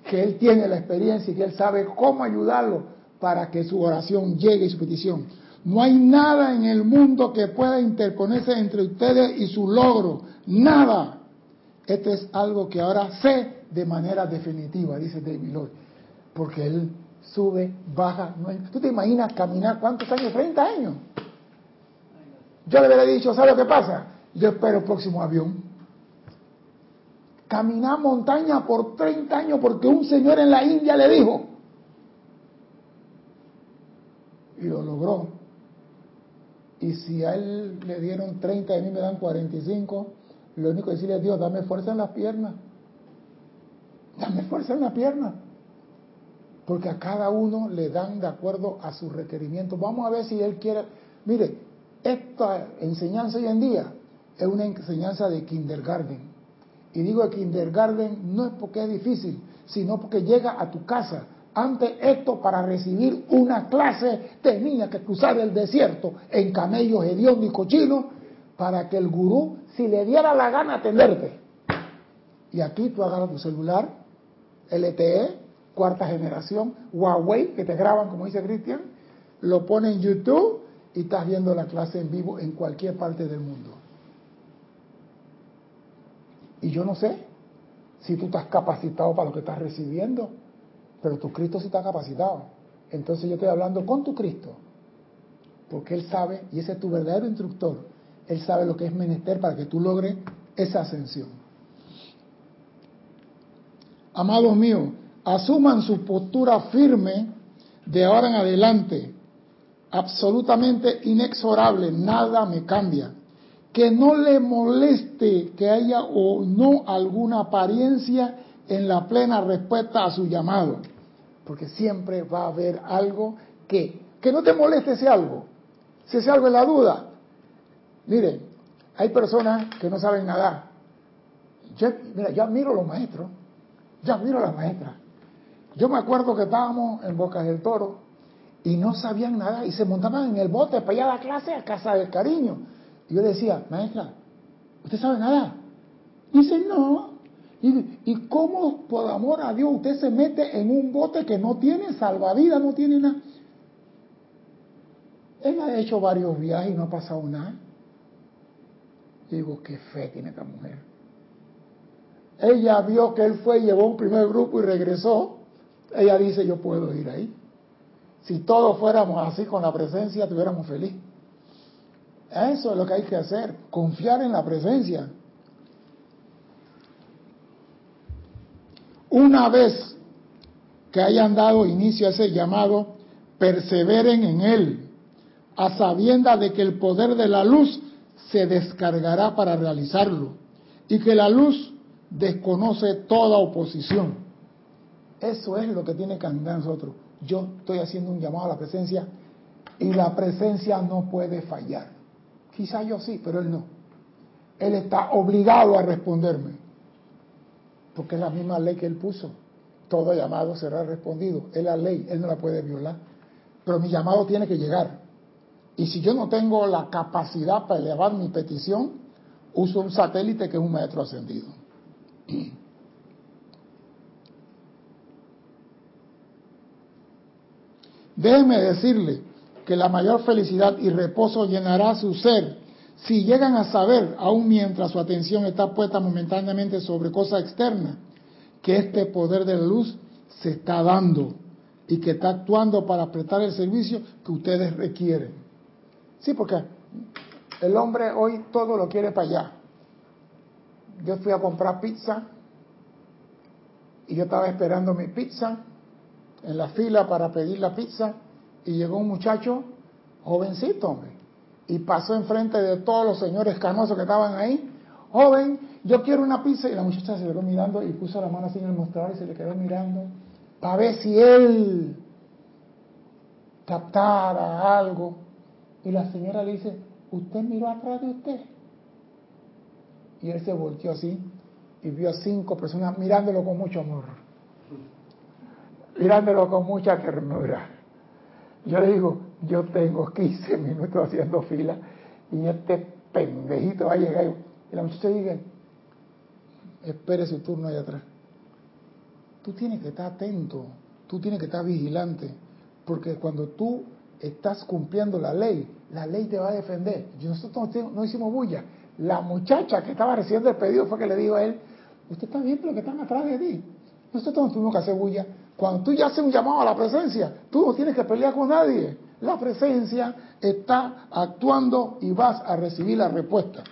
que Él tiene la experiencia y que Él sabe cómo ayudarlo para que su oración llegue y su petición. No hay nada en el mundo que pueda interponerse entre ustedes y su logro. Nada. Esto es algo que ahora sé de manera definitiva, dice David Lloyd porque él sube, baja. ¿Tú te imaginas caminar cuántos años? 30 años. Yo le hubiera dicho, ¿sabes lo que pasa? Yo espero el próximo avión. Caminar montaña por 30 años porque un señor en la India le dijo. Y lo logró. Y si a él le dieron 30 y a mí me dan 45, lo único que decirle a Dios, dame fuerza en las piernas. Dame fuerza en las piernas porque a cada uno le dan de acuerdo a su requerimiento. Vamos a ver si él quiere. Mire, esta enseñanza hoy en día es una enseñanza de kindergarten. Y digo de kindergarten no es porque es difícil, sino porque llega a tu casa. Antes esto, para recibir una clase, tenía que cruzar el desierto en camellos hediondos y cochinos para que el gurú, si le diera la gana, atenderte. Y aquí tú agarras tu celular, LTE, cuarta generación, Huawei, que te graban, como dice Cristian, lo pone en YouTube y estás viendo la clase en vivo en cualquier parte del mundo. Y yo no sé si tú estás capacitado para lo que estás recibiendo, pero tu Cristo sí está capacitado. Entonces yo estoy hablando con tu Cristo, porque Él sabe, y ese es tu verdadero instructor, Él sabe lo que es menester para que tú logres esa ascensión. Amados míos, asuman su postura firme de ahora en adelante, absolutamente inexorable, nada me cambia. Que no le moleste que haya o no alguna apariencia en la plena respuesta a su llamado, porque siempre va a haber algo que, que no te moleste ese algo, si ese algo es la duda. Miren, hay personas que no saben nadar. Yo, mira, yo admiro a los maestros, yo admiro a las maestras. Yo me acuerdo que estábamos en Bocas del Toro y no sabían nada y se montaban en el bote para ir a la clase a casa del cariño. Y yo decía, maestra, ¿usted sabe nada? Dice, no. Y, ¿Y cómo por amor a Dios usted se mete en un bote que no tiene salvavidas, no tiene nada? Él ha hecho varios viajes y no ha pasado nada. Y digo, qué fe tiene esta mujer. Ella vio que él fue, llevó un primer grupo y regresó. Ella dice, yo puedo ir ahí. Si todos fuéramos así con la presencia, estuviéramos felices. Eso es lo que hay que hacer, confiar en la presencia. Una vez que hayan dado inicio a ese llamado, perseveren en él, a sabienda de que el poder de la luz se descargará para realizarlo y que la luz desconoce toda oposición. Eso es lo que tiene que andar nosotros. Yo estoy haciendo un llamado a la presencia y la presencia no puede fallar. Quizá yo sí, pero él no. Él está obligado a responderme. Porque es la misma ley que él puso. Todo llamado será respondido. Es la ley, él no la puede violar. Pero mi llamado tiene que llegar. Y si yo no tengo la capacidad para elevar mi petición, uso un satélite que es un maestro ascendido. (clears throat) Déjeme decirle que la mayor felicidad y reposo llenará su ser si llegan a saber, aun mientras su atención está puesta momentáneamente sobre cosas externas, que este poder de la luz se está dando y que está actuando para prestar el servicio que ustedes requieren. Sí, porque el hombre hoy todo lo quiere para allá. Yo fui a comprar pizza y yo estaba esperando mi pizza en la fila para pedir la pizza y llegó un muchacho jovencito, hombre, y pasó enfrente de todos los señores canosos que estaban ahí. Joven, yo quiero una pizza. Y la muchacha se quedó mirando y puso la mano así en el mostrador y se le quedó mirando para ver si él captara algo. Y la señora le dice, ¿usted miró atrás de usted? Y él se volteó así y vio a cinco personas mirándolo con mucho amor, mirándolo con mucha ternura. Yo le digo, yo tengo 15 minutos haciendo fila y este pendejito va a llegar. Y la muchacha dice, espere su turno allá atrás. Tú tienes que estar atento, tú tienes que estar vigilante, porque cuando tú estás cumpliendo la ley, la ley te va a defender. Nosotros no hicimos bulla. La muchacha que estaba recibiendo el pedido fue que le dijo a él, usted está bien, pero que están atrás de ti. Nosotros no tuvimos que hacer bulla. Cuando tú ya haces un llamado a la presencia, tú no tienes que pelear con nadie. La presencia está actuando y vas a recibir la respuesta.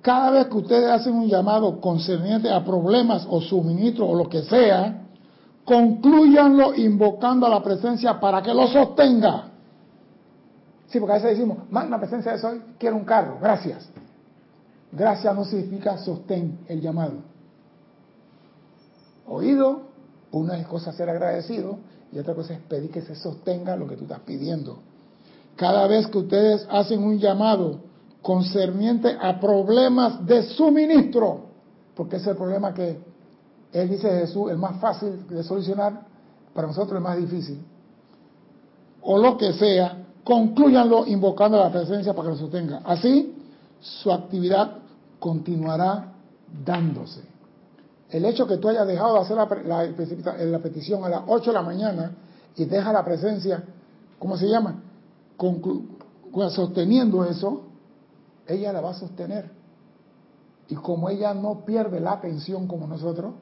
Cada vez que ustedes hacen un llamado concerniente a problemas o suministros o lo que sea, concluyanlo invocando a la presencia para que lo sostenga. Sí, porque a veces decimos, magna presencia de soy, quiero un carro, gracias. Gracias no significa sostén el llamado. Oído, una es cosa ser agradecido y otra cosa es pedir que se sostenga lo que tú estás pidiendo. Cada vez que ustedes hacen un llamado concerniente a problemas de suministro, porque es el problema que él dice Jesús, el más fácil de solucionar, para nosotros el más difícil, o lo que sea, concluyanlo invocando la presencia para que lo sostenga. Así, su actividad continuará dándose. El hecho que tú hayas dejado de hacer la, petición a las 8 de la mañana y deja la presencia, ¿cómo se llama? sosteniendo eso, ella la va a sostener. Y como ella no pierde la atención como nosotros,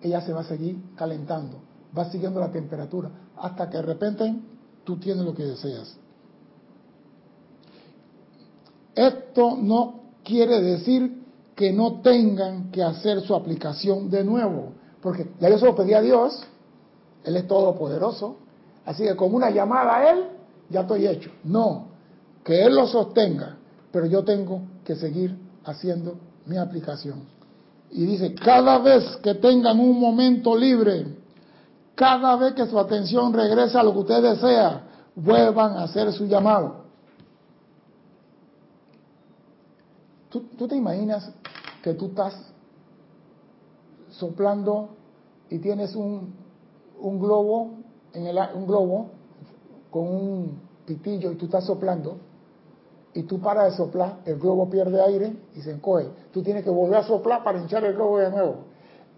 ella se va a seguir calentando, va siguiendo la temperatura, hasta que de repente tú tienes lo que deseas. Esto no quiere decir que no tengan que hacer su aplicación de nuevo, porque ya yo se lo pedí a Dios, Él es todopoderoso, así que como una llamada a Él, ya estoy hecho. No, que Él lo sostenga, pero yo tengo que seguir haciendo mi aplicación. Y dice, cada vez que tengan un momento libre, cada vez que su atención regresa a lo que usted desea, vuelvan a hacer su llamado. ¿Tú, te imaginas que tú estás soplando y tienes un, un globo en el un globo con un pitillo y tú estás soplando y tú paras de soplar, el globo pierde aire y se encoge. Tú tienes que volver a soplar para hinchar el globo de nuevo.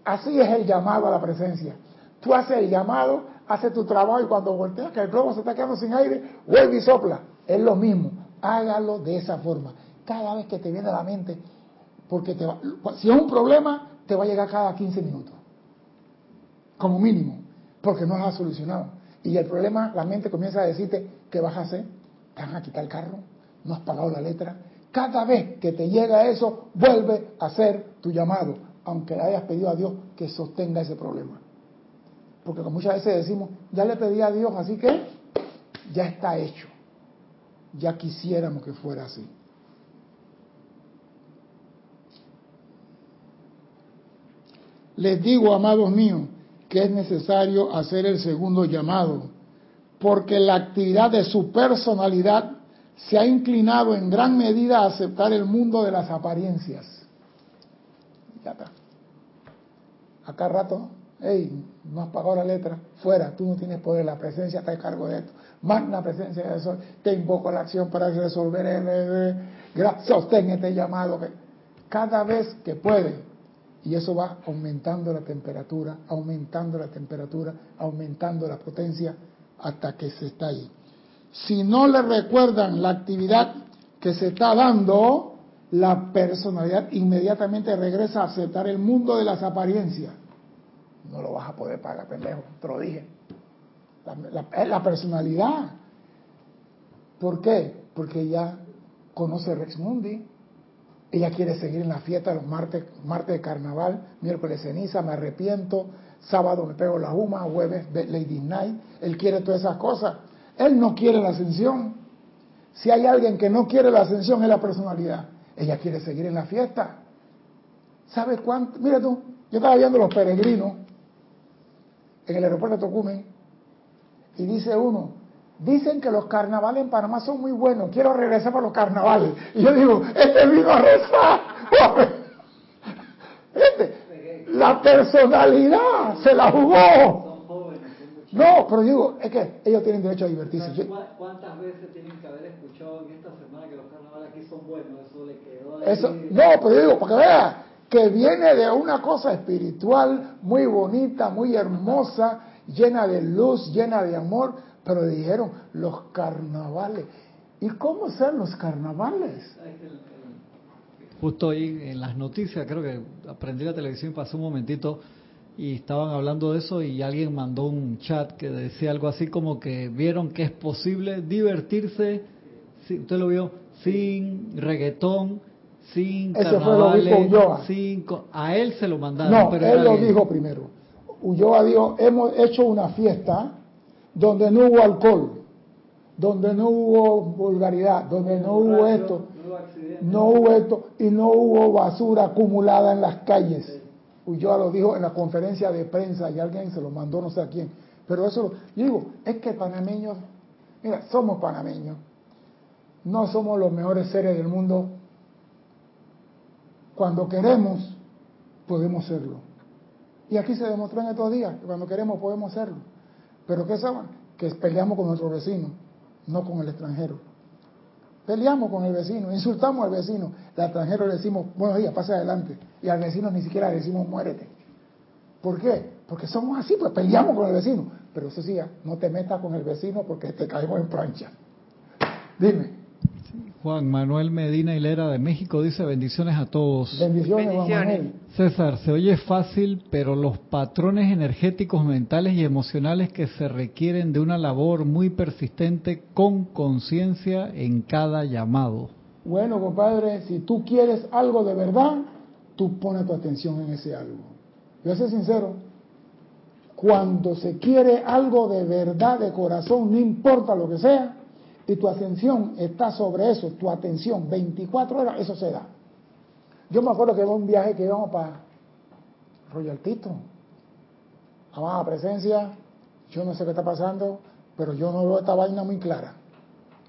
Así es el llamado a la presencia. Tú haces el llamado, haces tu trabajo y cuando volteas que el globo se está quedando sin aire, vuelve y sopla. Es lo mismo. Hágalo de esa forma. Cada vez que te viene a la mente, porque te va, si es un problema, te va a llegar cada 15 minutos. Como mínimo. Porque no has solucionado. Y el problema, la mente comienza a decirte, ¿qué vas a hacer? ¿Te van a quitar el carro? ¿No has pagado la letra? Cada vez que te llega eso, vuelve a hacer tu llamado, aunque le hayas pedido a Dios que sostenga ese problema. Porque como muchas veces decimos, ya le pedí a Dios, así que ya está hecho. Ya quisiéramos que fuera así. Les digo, amados míos, que es necesario hacer el segundo llamado, porque la actividad de su personalidad se ha inclinado en gran medida a aceptar el mundo de las apariencias. Ya está. Acá rato hey, no has pagado la letra, fuera, tú no tienes poder, la presencia está a cargo de esto. Magna presencia de eso, te invoco a la acción para resolver el, sostén este llamado. Cada vez que puede, y eso va aumentando la temperatura, aumentando la temperatura, aumentando la potencia hasta que se está ahí. Si no le recuerdan la actividad que se está dando, la personalidad inmediatamente regresa a aceptar el mundo de las apariencias no lo vas a poder pagar, pendejo, te lo dije. La, la, personalidad. ¿Por qué? Porque ella conoce Rex Mundi, ella quiere seguir en la fiesta los martes, martes de carnaval, miércoles ceniza, me arrepiento, sábado me pego la huma, jueves Lady Night, él quiere todas esas cosas. Él no quiere la ascensión. Si hay alguien que no quiere la ascensión es la personalidad. Ella quiere seguir en la fiesta. ¿Sabes cuánto? Mira tú, yo estaba viendo los peregrinos en el aeropuerto de Tocumen y dice uno, dicen que los carnavales en Panamá son muy buenos, quiero regresar para los carnavales. Y yo digo, este vino a rezar. (laughs) Este, la personalidad se la jugó. No, pero digo, es que ellos tienen derecho a divertirse. ¿Cuántas veces tienen que haber escuchado en esta semana que los carnavales aquí son buenos? Eso le quedó. Eso, no, pero digo, porque vea, que viene de una cosa espiritual muy bonita, muy hermosa, llena de luz, llena de amor, pero dijeron los carnavales. ¿Y cómo son los carnavales? Justo ahí en las noticias, creo que aprendí la televisión, pasó un momentito y estaban hablando de eso y alguien mandó un chat que decía algo así como que vieron que es posible divertirse, usted lo vio, sin reggaetón, sin fue dijo Ulloa. Cinco, a él se lo mandaron. No, pero él lo dijo primero. Ulloa dijo, hemos hecho una fiesta donde no hubo alcohol, donde no hubo vulgaridad, donde no, hubo esto, no hubo esto y no hubo basura acumulada en las calles. Ulloa lo dijo en la conferencia de prensa y alguien se lo mandó no sé a quién. Pero eso, digo, es que panameños, mira, somos panameños, no somos los mejores seres del mundo cuando queremos, podemos serlo. Y aquí se demostró en estos días que cuando queremos podemos serlo. Pero ¿qué saben? Que peleamos con nuestro vecino, no con el extranjero. Peleamos con el vecino, insultamos al vecino. Al extranjero le decimos, buenos días, pase adelante. Y al vecino ni siquiera le decimos, muérete. ¿Por qué? Porque somos así, pues peleamos con el vecino. Pero eso sí, no te metas con el vecino porque te caemos en plancha. Dime. Juan Manuel Medina Hilera de México dice bendiciones a todos. Bendiciones, Juan Manuel. César, se oye fácil, pero los patrones energéticos, mentales y emocionales que se requieren de una labor muy persistente con conciencia en cada llamado. Bueno, compadre, si tú quieres algo de verdad, tú pones tu atención en ese algo. Yo voy a ser sincero, cuando se quiere algo de verdad, de corazón, no importa lo que sea, y tu atención está sobre eso, tu atención 24 horas, eso se da. Yo me acuerdo que hubo un viaje que íbamos para Royal Tito, amada presencia, yo no sé qué está pasando, pero yo no veo esta vaina muy clara.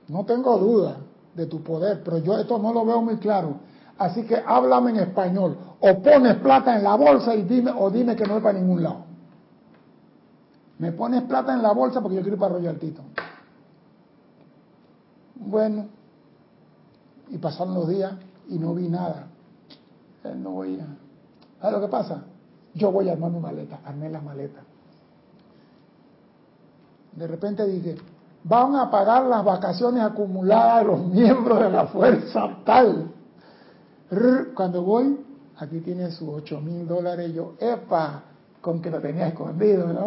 No tengo duda de tu poder, pero yo esto no lo veo muy claro. Así que háblame en español. O pones plata en la bolsa y dime, o dime que no es para ningún lado. Me pones plata en la bolsa porque yo quiero ir para Royal Tito. Bueno, y pasaron los días y no vi nada. Él no voy a... ¿Sabes lo que pasa? Yo voy a armar mi maleta, armé las maletas. De repente dije, van a pagar las vacaciones acumuladas de los (laughs) miembros de la fuerza tal. Cuando voy, aquí tiene sus ocho mil dólares, yo, epa, con que lo tenía escondido, ¿no?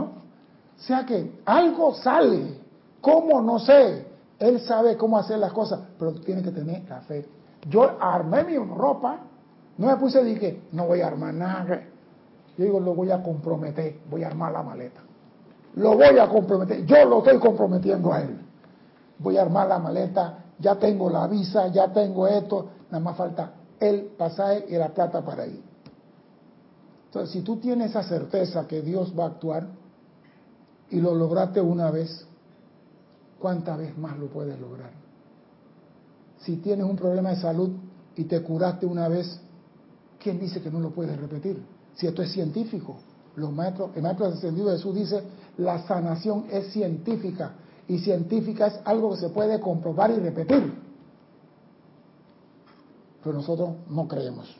O sea que algo sale, ¿cómo? No sé. Él sabe cómo hacer las cosas, pero tiene que tener la fe. Yo armé mi ropa, no me puse y dije, no voy a armar nada. Yo digo, lo voy a comprometer, voy a armar la maleta. Lo voy a comprometer, yo lo estoy comprometiendo a él. Voy a armar la maleta, ya tengo la visa, ya tengo esto, nada más falta el pasaje y la plata para ir. Entonces, si tú tienes esa certeza que Dios va a actuar y lo lograste una vez, ¿cuántas veces más lo puedes lograr? Si tienes un problema de salud y te curaste una vez, ¿quién dice que no lo puedes repetir? Si esto es científico. Los maestros, el maestro ascendido Jesús dice, la sanación es científica y científica es algo que se puede comprobar y repetir. Pero nosotros no creemos.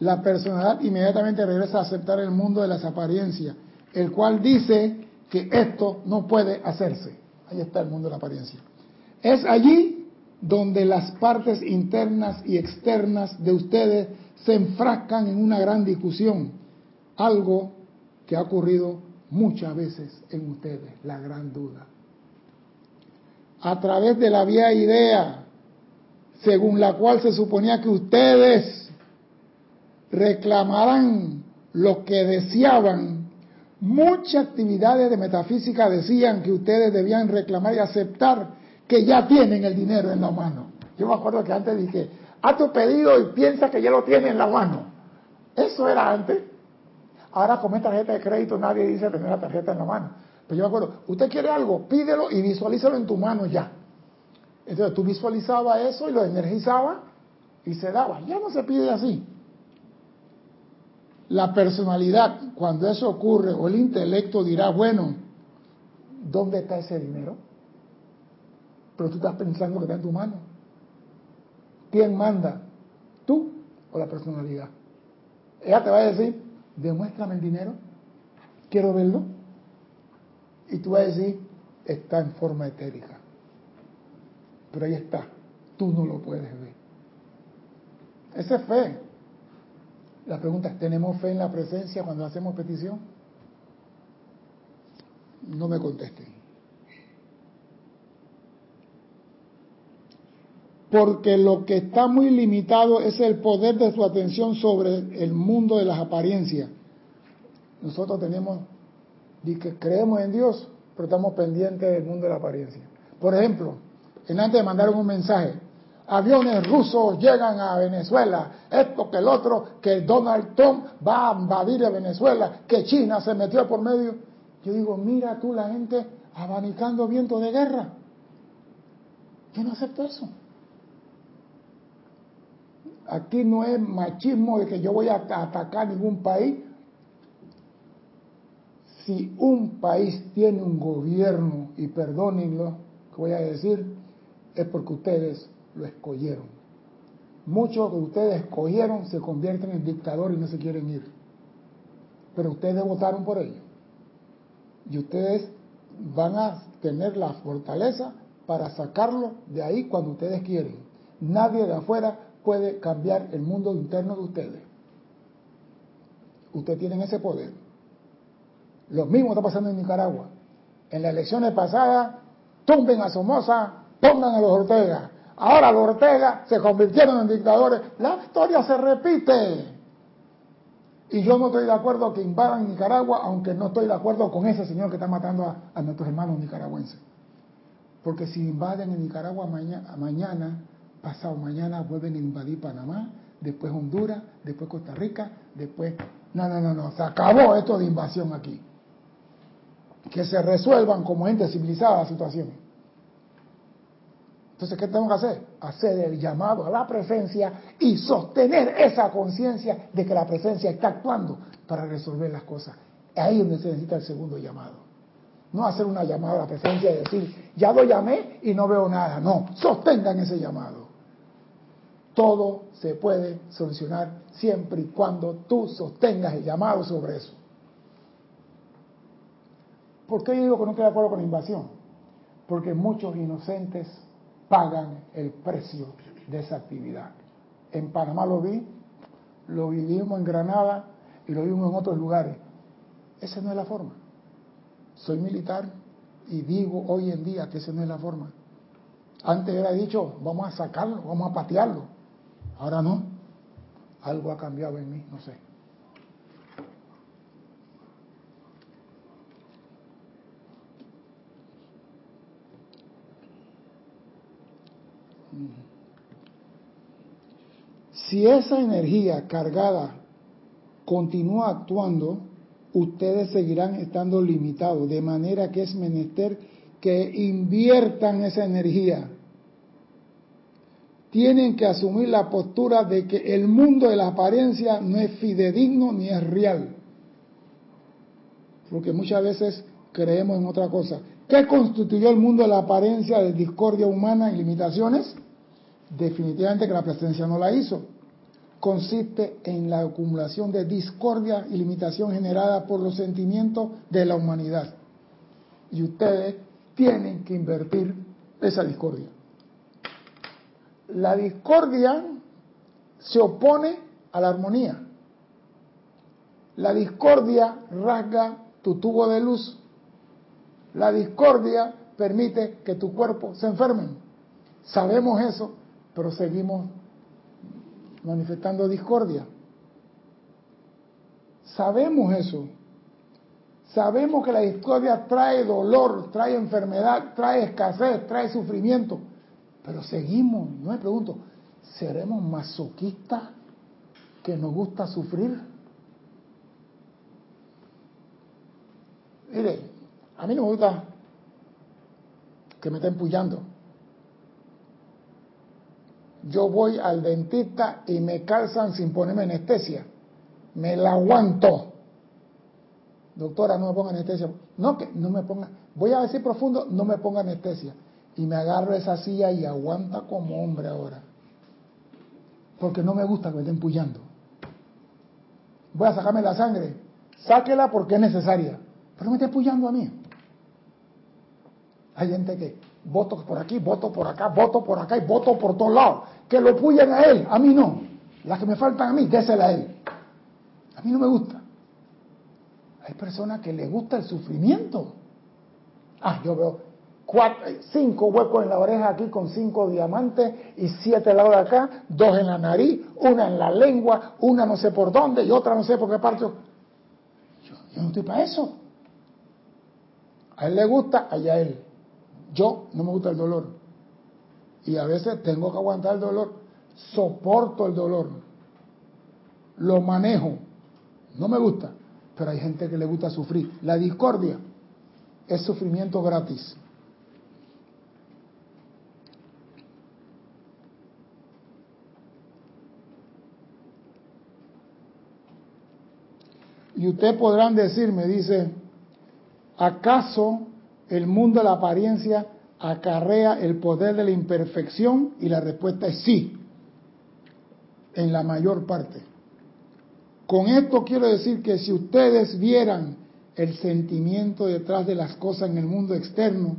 La personalidad inmediatamente regresa a aceptar el mundo de las apariencias, el cual dice que esto no puede hacerse. Ahí está el mundo de la apariencia. Es allí donde las partes internas y externas de ustedes se enfrascan en una gran discusión, algo que ha ocurrido muchas veces en ustedes, la gran duda. A través de la vía idea, según la cual se suponía que ustedes reclamarán lo que deseaban. Muchas actividades de metafísica decían que ustedes debían reclamar y aceptar que ya tienen el dinero en la mano. Yo me acuerdo que antes dije, haz tu pedido y piensa que ya lo tiene en la mano. Eso era antes. Ahora con esta tarjeta de crédito nadie dice tener la tarjeta en la mano. Pero yo me acuerdo, usted quiere algo, pídelo y visualízalo en tu mano ya. Entonces tú visualizabas eso y lo energizabas y se daba. Ya no se pide así la personalidad, cuando eso ocurre, o el intelecto dirá, bueno, ¿dónde está ese dinero? Pero tú estás pensando que está en tu mano. ¿Quién manda? ¿Tú o la personalidad? Ella te va a decir, demuéstrame el dinero, quiero verlo. Y tú vas a decir, está en forma etérica. Pero ahí está, tú no lo puedes ver. Esa es fe. La pregunta es, ¿tenemos fe en la presencia cuando hacemos petición? No me contesten. Porque lo que está muy limitado es el poder de su atención sobre el mundo de las apariencias. Nosotros tenemos, creemos en Dios, pero estamos pendientes del mundo de la apariencia. Por ejemplo, en antes de mandar un mensaje, aviones rusos llegan a Venezuela, esto que el otro, que Donald Trump va a invadir a Venezuela, que China se metió por medio. Yo digo, mira tú la gente abanicando viento de guerra. Yo no acepto eso. Aquí no es machismo de que yo voy a atacar ningún país. Si un país tiene un gobierno, y perdónenlo, que voy a decir, es porque ustedes lo escogieron. Muchos que ustedes escogieron se convierten en dictadores y no se quieren ir. Pero ustedes votaron por ellos. Y ustedes van a tener la fortaleza para sacarlo de ahí cuando ustedes quieren. Nadie de afuera puede cambiar el mundo interno de ustedes. Ustedes tienen ese poder. Lo mismo está pasando en Nicaragua. En las elecciones pasadas, tumben a Somoza, pongan a los Ortega. Ahora los Ortega se convirtieron en dictadores. La historia se repite. Y yo no estoy de acuerdo que invadan Nicaragua, aunque no estoy de acuerdo con ese señor que está matando a, nuestros hermanos nicaragüenses. Porque si invaden en Nicaragua mañana, mañana, pasado mañana, vuelven a invadir Panamá, después Honduras, después Costa Rica, después... No, no, no, no, se acabó esto de invasión aquí. Que se resuelvan como gente civilizada la situación. Entonces, ¿qué tengo que hacer? Hacer el llamado a la presencia y sostener esa conciencia de que la presencia está actuando para resolver las cosas. Ahí es donde se necesita el segundo llamado. No hacer una llamada a la presencia y decir, ya lo llamé y no veo nada. No, sostengan ese llamado. Todo se puede solucionar siempre y cuando tú sostengas el llamado sobre eso. ¿Por qué digo que no estoy de acuerdo con la invasión? Porque muchos inocentes pagan el precio de esa actividad. En Panamá lo vi, lo vivimos en Granada y lo vimos en otros lugares. Esa no es la forma. Soy militar y digo hoy en día que esa no es la forma. Antes era dicho, vamos a sacarlo, vamos a patearlo. Ahora no. Algo ha cambiado en mí, no sé. Si esa energía cargada continúa actuando, ustedes seguirán estando limitados, de manera que es menester que inviertan esa energía. Tienen que asumir la postura de que el mundo de la apariencia no es fidedigno ni es real. Porque muchas veces creemos en otra cosa. ¿Qué constituyó el mundo de la apariencia de discordia humana y limitaciones? Definitivamente que la presencia no la hizo. Consiste en la acumulación de discordia y limitación generada por los sentimientos de la humanidad. Y ustedes tienen que invertir esa discordia. La discordia se opone a la armonía. La discordia rasga tu tubo de luz. La discordia permite que tu cuerpo se enferme. Sabemos eso pero seguimos manifestando discordia. Sabemos eso. Sabemos que la discordia trae dolor, trae enfermedad, trae escasez, trae sufrimiento. Pero seguimos, no me pregunto, ¿seremos masoquistas que nos gusta sufrir? Mire, a mí no me gusta que me estén puyando yo voy al dentista y me calzan sin ponerme anestesia. Me la aguanto. Doctora, no me ponga anestesia. No, que no me ponga. Voy a decir profundo, no me ponga anestesia. Y me agarro esa silla y aguanta como hombre ahora. Porque no me gusta que me estén puyando. Voy a sacarme la sangre. Sáquela porque es necesaria. Pero me esté puyando a mí. Hay gente que voto por aquí, voto por acá, voto por acá y voto por todos lados. Que lo puyen a él, a mí no. Las que me faltan a mí, désela a él. A mí no me gusta. Hay personas que les gusta el sufrimiento. Ah, yo veo cuatro, cinco huecos en la oreja aquí con cinco diamantes y siete lados de acá, dos en la nariz, una en la lengua, una no sé por dónde y otra no sé por qué parte. Yo, yo no estoy para eso. A él le gusta, allá él. Yo no me gusta el dolor. Y a veces tengo que aguantar el dolor. Soporto el dolor. Lo manejo. No me gusta. Pero hay gente que le gusta sufrir. La discordia es sufrimiento gratis. Y ustedes podrán decirme, dice, ¿acaso el mundo de la apariencia acarrea el poder de la imperfección y la respuesta es sí, en la mayor parte. Con esto quiero decir que si ustedes vieran el sentimiento detrás de las cosas en el mundo externo,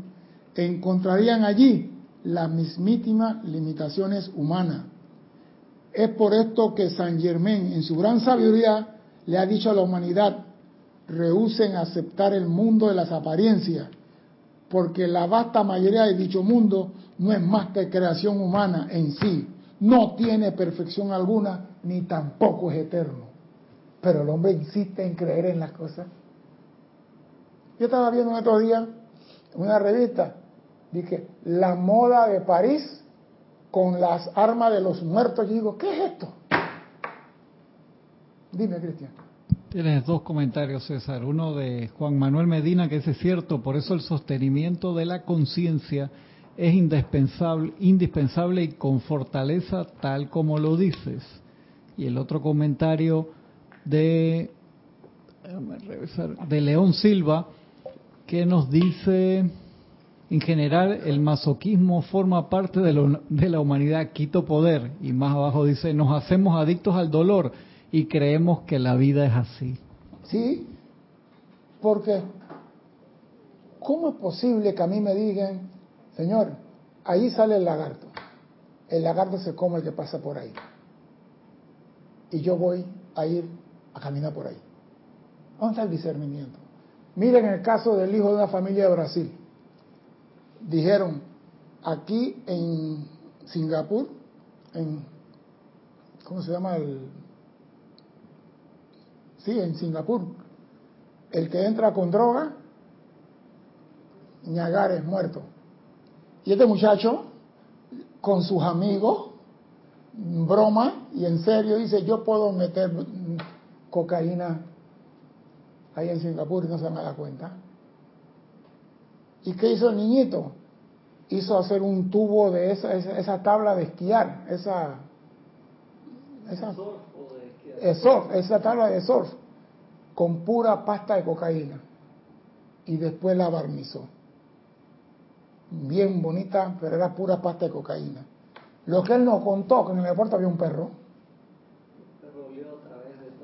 encontrarían allí las mismísimas limitaciones humanas. Es por esto que San Germán, en su gran sabiduría, le ha dicho a la humanidad, rehúsen aceptar el mundo de las apariencias porque la vasta mayoría de dicho mundo no es más que creación humana en sí, no tiene perfección alguna ni tampoco es eterno. Pero el hombre insiste en creer en las cosas. Yo estaba viendo en estos días una revista, dije, la moda de París con las armas de los muertos. Y digo, ¿qué es esto? Dime, Cristian. Tienes dos comentarios, César. Uno de Juan Manuel Medina, que es cierto, por eso el sostenimiento de la conciencia es indispensable, indispensable y con fortaleza tal como lo dices. Y el otro comentario de, de León Silva, que nos dice, en general, el masoquismo forma parte de, de la humanidad, quito poder. Y más abajo dice, nos hacemos adictos al dolor y creemos que la vida es así. Sí, porque ¿cómo es posible que a mí me digan, Señor, ahí sale el lagarto? El lagarto se come el que pasa por ahí. Y yo voy a ir a caminar por ahí. ¿Dónde está el discernimiento? Miren el caso del hijo de una familia de Brasil. Dijeron, aquí en Singapur, en, ¿cómo se llama el Sí, en Singapur. El que entra con droga, es muerto. Y este muchacho, con sus amigos, broma y en serio, dice, yo puedo meter cocaína ahí en Singapur y no se me da cuenta. ¿Y qué hizo el niñito? Hizo hacer un tubo de esa, esa, tabla de esquiar, esa... esa surf, esa tabla de surf, con pura pasta de cocaína. Y después la barnizó. Bien bonita, pero era pura pasta de cocaína. Lo que él nos contó, que en el aeropuerto había un perro.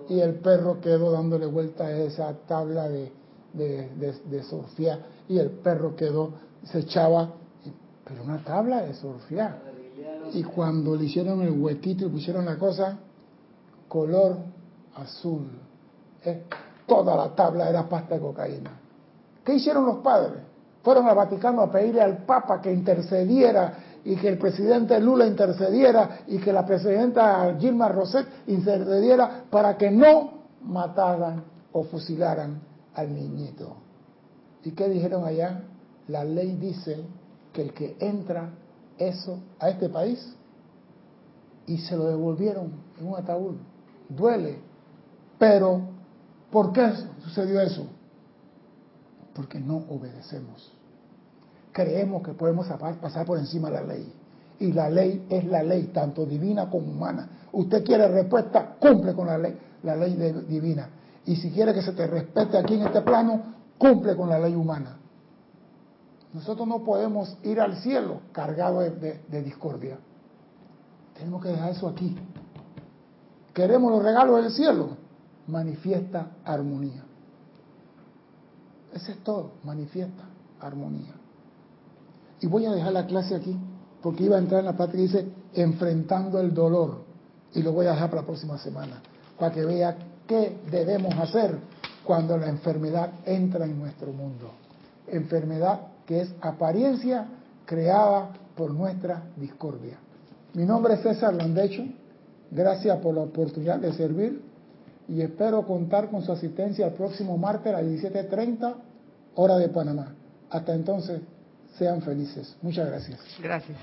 Y el perro quedó dándole vuelta a esa tabla de, de, de, surfear. Y el perro quedó, se echaba, pero una tabla de surfear. Y cuando le hicieron el huequito y pusieron la cosa, color azul. toda la tabla era pasta de cocaína. ¿Qué hicieron los padres? Fueron al Vaticano a pedirle al Papa que intercediera y que el presidente Lula intercediera y que la presidenta Gilma Roset intercediera para que no mataran o fusilaran al niñito. ¿Y qué dijeron allá? La ley dice que el que entra eso a este país y se lo devolvieron en un ataúd duele. Pero, ¿por qué sucedió eso? Porque no obedecemos. Creemos que podemos pasar por encima de la ley. Y la ley es la ley, tanto divina como humana. Usted quiere respuesta, cumple con la ley, la ley divina. Y si quiere que se te respete aquí en este plano, cumple con la ley humana. Nosotros no podemos ir al cielo cargado de discordia. Tenemos que dejar eso aquí queremos los regalos del cielo, manifiesta armonía. Ese es todo, manifiesta armonía. Y voy a dejar la clase aquí, porque iba a entrar en la parte que dice enfrentando el dolor, y lo voy a dejar para la próxima semana, para que vea qué debemos hacer cuando la enfermedad entra en nuestro mundo. Enfermedad que es apariencia creada por nuestra discordia. Mi nombre es César Landecho Gracias por la oportunidad de servir y espero contar con su asistencia el próximo martes a las 17.30 hora de Panamá. Hasta entonces, sean felices. Muchas gracias. Gracias.